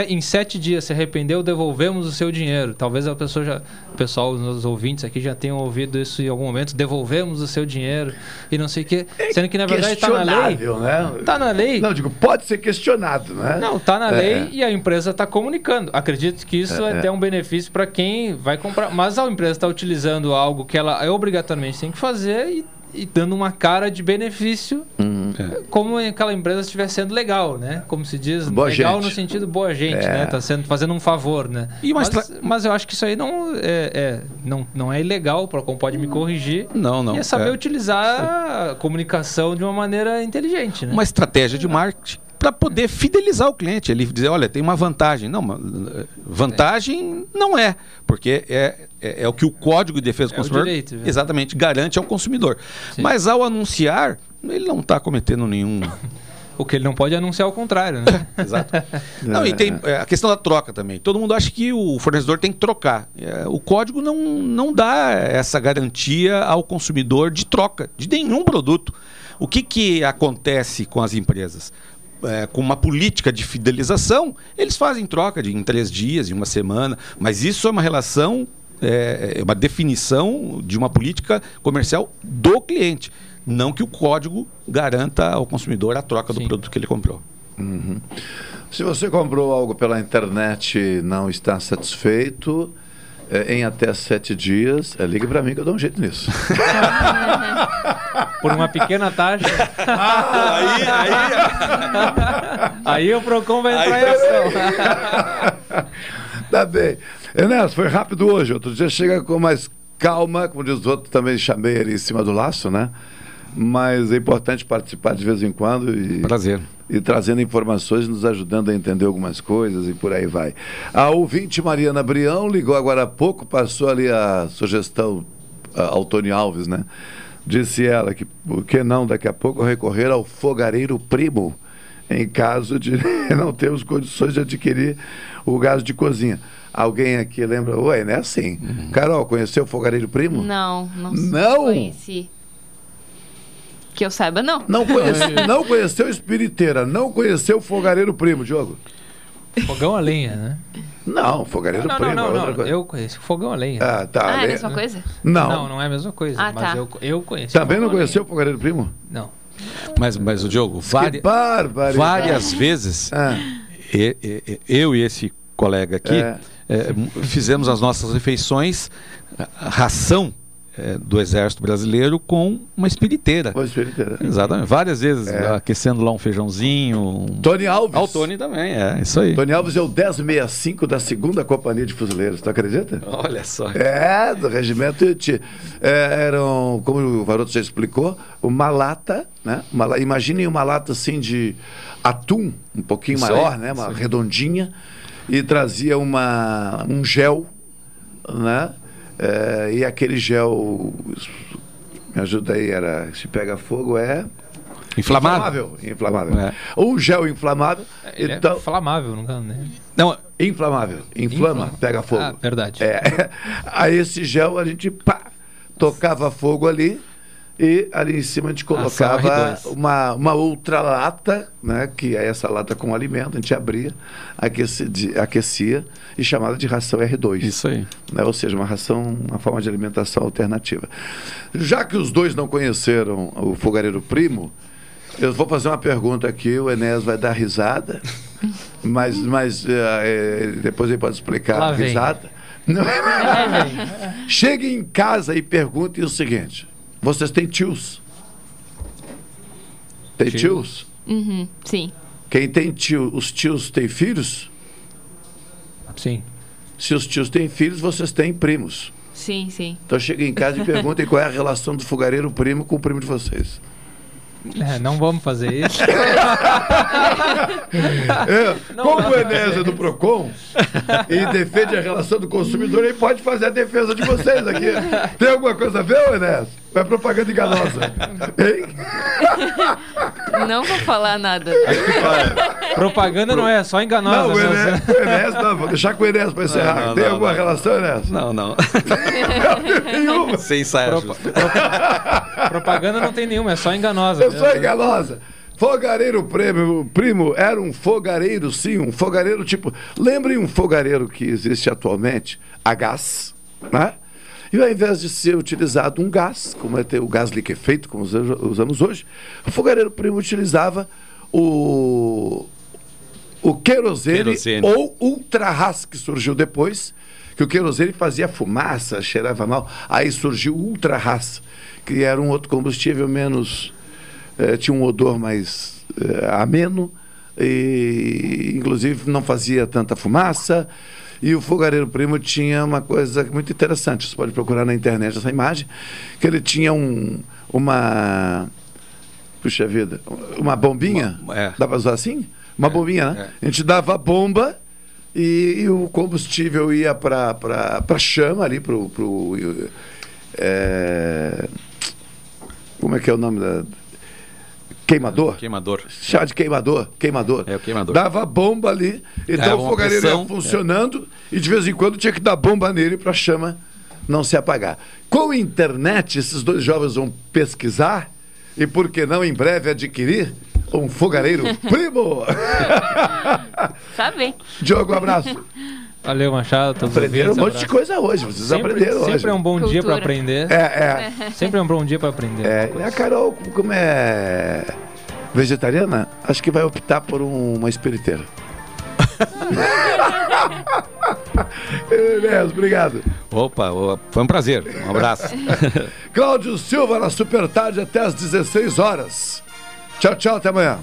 em sete dias se arrependeu devolvemos o seu dinheiro talvez a pessoa já o pessoal os ouvintes aqui já tenham ouvido isso em algum momento devolvemos o seu dinheiro e não sei o que sendo que na verdade está na lei né? Tá na lei. Não, digo, pode ser questionado, né? não, tá na É. lei e a empresa está comunicando. Acredito que isso É, é, é. até um benefício para quem vai comprar. Mas a empresa está utilizando algo que ela obrigatoriamente tem que fazer e, e dando uma cara de benefício, Uhum. como aquela empresa estiver sendo legal, né? Como se diz, Boa legal gente. no sentido boa gente, É. né? Tá sendo, fazendo um favor, né? E mas, estra- mas eu acho que isso aí não é, é- não, não é ilegal, o Procon pode me corrigir. Não, não. E é saber É. utilizar a comunicação de uma maneira inteligente, né? uma estratégia de marketing para poder fidelizar o cliente. Ele dizer, olha, tem uma vantagem. Não, eh, vantagem não é, porque é, é, é o que o Código de Defesa do É o Consumidor direito, né? exatamente garante ao consumidor. Mas ao anunciar, ele não está cometendo nenhum. [laughs] O que ele não pode anunciar ao contrário, né? [laughs] Exato. Não, e tem é, a questão da troca também. Todo mundo acha que o fornecedor tem que trocar. É, o código não, não dá essa garantia ao consumidor de troca de nenhum produto. O que, que acontece com as empresas? É, com uma política de fidelização, eles fazem troca de em três dias, em uma semana, mas isso é uma relação, é, é uma definição de uma política comercial do cliente. Não que o código garanta ao consumidor a troca do produto que ele comprou. Uhum. Se você comprou algo pela internet e não está satisfeito, é, em até sete dias, é, ligue para mim que eu dou um jeito nisso. Por uma pequena taxa. aí, aí o Procon vai entrar em ação. tá bem. Enéas, foi rápido hoje. Outro dia chega com mais calma, como diz o outro, também chamei ele em cima do laço, né? Mas é importante participar de vez em quando e. Prazer. E trazendo informações, nos ajudando a entender algumas coisas e por aí vai. A ouvinte Mariana Brião ligou agora há pouco, passou ali a sugestão ao Tony Alves, né? Disse ela que por que não daqui a pouco recorrer ao fogareiro primo em caso de [laughs] não termos condições de adquirir o gás de cozinha. Alguém aqui lembra? Ué, não é assim. Carol, conheceu o fogareiro primo? Não, não, Não? conheci. Que eu saiba, não. Não, conhece, [laughs] não conheceu Espiriteira, não conheceu o fogareiro primo, Diogo? Fogão a lenha, né? Não, fogareiro não, primo não, é não, outra não. coisa. Eu conheço. Fogão a lenha. Ah, tá. Ah, é a Le- mesma coisa? Não. Não, não é a mesma coisa. Ah, mas tá. eu, eu conheço. Também não conheceu o fogareiro primo? Não. Mas, mas o Diogo, barbaridade. várias vezes, e- e- e- eu e esse colega aqui É. m- fizemos as nossas refeições, ração eh, do Exército Brasileiro com uma espiriteira. Uma espiriteira. Exatamente. Várias vezes, É. aquecendo lá um feijãozinho. um- Tony Alves. Ah, o Tony também, é, isso aí. Tony Alves é o 1065 da segunda Companhia de Fuzileiros, tu acredita? Olha só. É, do regimento Iti. É, eram, como o Varoto já explicou, uma lata, né? Uma, imaginem uma lata assim de atum, um pouquinho Isso maior, aí, né? Uma isso aí. E trazia uma, um gel, né? É, e aquele gel, me ajuda aí, era, se pega fogo é... Inflamável. Inflamável. inflamável. É. Um gel inflamável. Ele então, é inflamável, nunca, né? Não, Inflamável. Inflama, Inflama. pega fogo. Ah, verdade. É. [laughs] Aí esse gel a gente pá, tocava fogo ali e ali em cima a gente colocava R2. uma, uma outra lata, né? Que é essa lata com alimento, a gente abria, aquecia, aquecia e chamada de ração R2. Isso aí. Né? Ou seja, uma ração, uma forma de alimentação alternativa. Já que os dois não conheceram o fogareiro primo, eu vou fazer uma pergunta aqui, o Enéas vai dar risada, [laughs] mas, mas eh, depois ele pode explicar a risada. [laughs] Não é? Chegue em casa e pergunte o seguinte: vocês têm tios? Tem Tio. tios? Uhum, sim. Quem tem tio, os tios têm filhos? Sim. Se os tios têm filhos, vocês têm primos. Sim, sim. Então cheguem em casa e perguntem qual é a relação do fogareiro primo com o primo de vocês. É, não vamos fazer isso. [laughs] É, como o Enéas é do PROCON e defende a relação do consumidor, ele pode fazer a defesa de vocês aqui. Tem alguma coisa a ver, Enéas? Ou é propaganda enganosa? Hein? [laughs] Não vou falar nada. Propaganda não é, só enganosa. Não, o né? O não, vou deixar com o Enéas pra encerrar. Não, não, Tem não, alguma não. relação, Enéas? Não, não. [laughs] Nenhuma. Sem saia. [laughs] Propaganda não tem nenhuma, é só enganosa. Eu sou enganosa. Fogareiro prêmio, primo era um fogareiro, sim, um fogareiro tipo. Lembrem um fogareiro que existe atualmente, a gás, né? E ao invés de ser utilizado um gás, como é ter o gás liquefeito, como usa- usamos hoje, o fogareiro primo utilizava o, o querosene, Querosene. ou ultrarras, que surgiu depois, que o querosene fazia fumaça, cheirava mal. Aí surgiu o ultrarras, que era um outro combustível menos. eh, tinha um odor mais eh, ameno, e inclusive não fazia tanta fumaça. E o fogareiro primo tinha uma coisa muito interessante. Você pode procurar na internet essa imagem, que ele tinha um, uma. Puxa vida, uma bombinha. Uma- é. Dá para usar assim? Uma bombinha, né? A gente dava a bomba e, e o combustível ia para a chama ali, para o. é, como é que é o nome da. Queimador? Queimador. Chá de queimador, queimador. É o queimador. Dava bomba ali, então Dava o fogareiro pressão, ia funcionando e de vez em quando tinha que dar bomba nele para a chama não se apagar. Com a internet, esses dois jovens vão pesquisar e, por que não, em breve adquirir um fogareiro [laughs] primo. Tá bem. Diogo, um abraço. [laughs] Valeu, Machado. todos os Aprenderam um monte de abraço. coisa hoje, vocês sempre, aprenderam hoje. [laughs] Sempre é um bom dia para Cultura. aprender. É, é. Sempre é um bom dia para aprender. É, e a Carol, como é vegetariana, acho que vai optar por um- uma espiriteira. [laughs] Beleza, obrigado. Opa, foi um prazer. Um abraço. [laughs] Cláudio Silva na Super Tarde até às 16 horas. Tchau, tchau, até amanhã.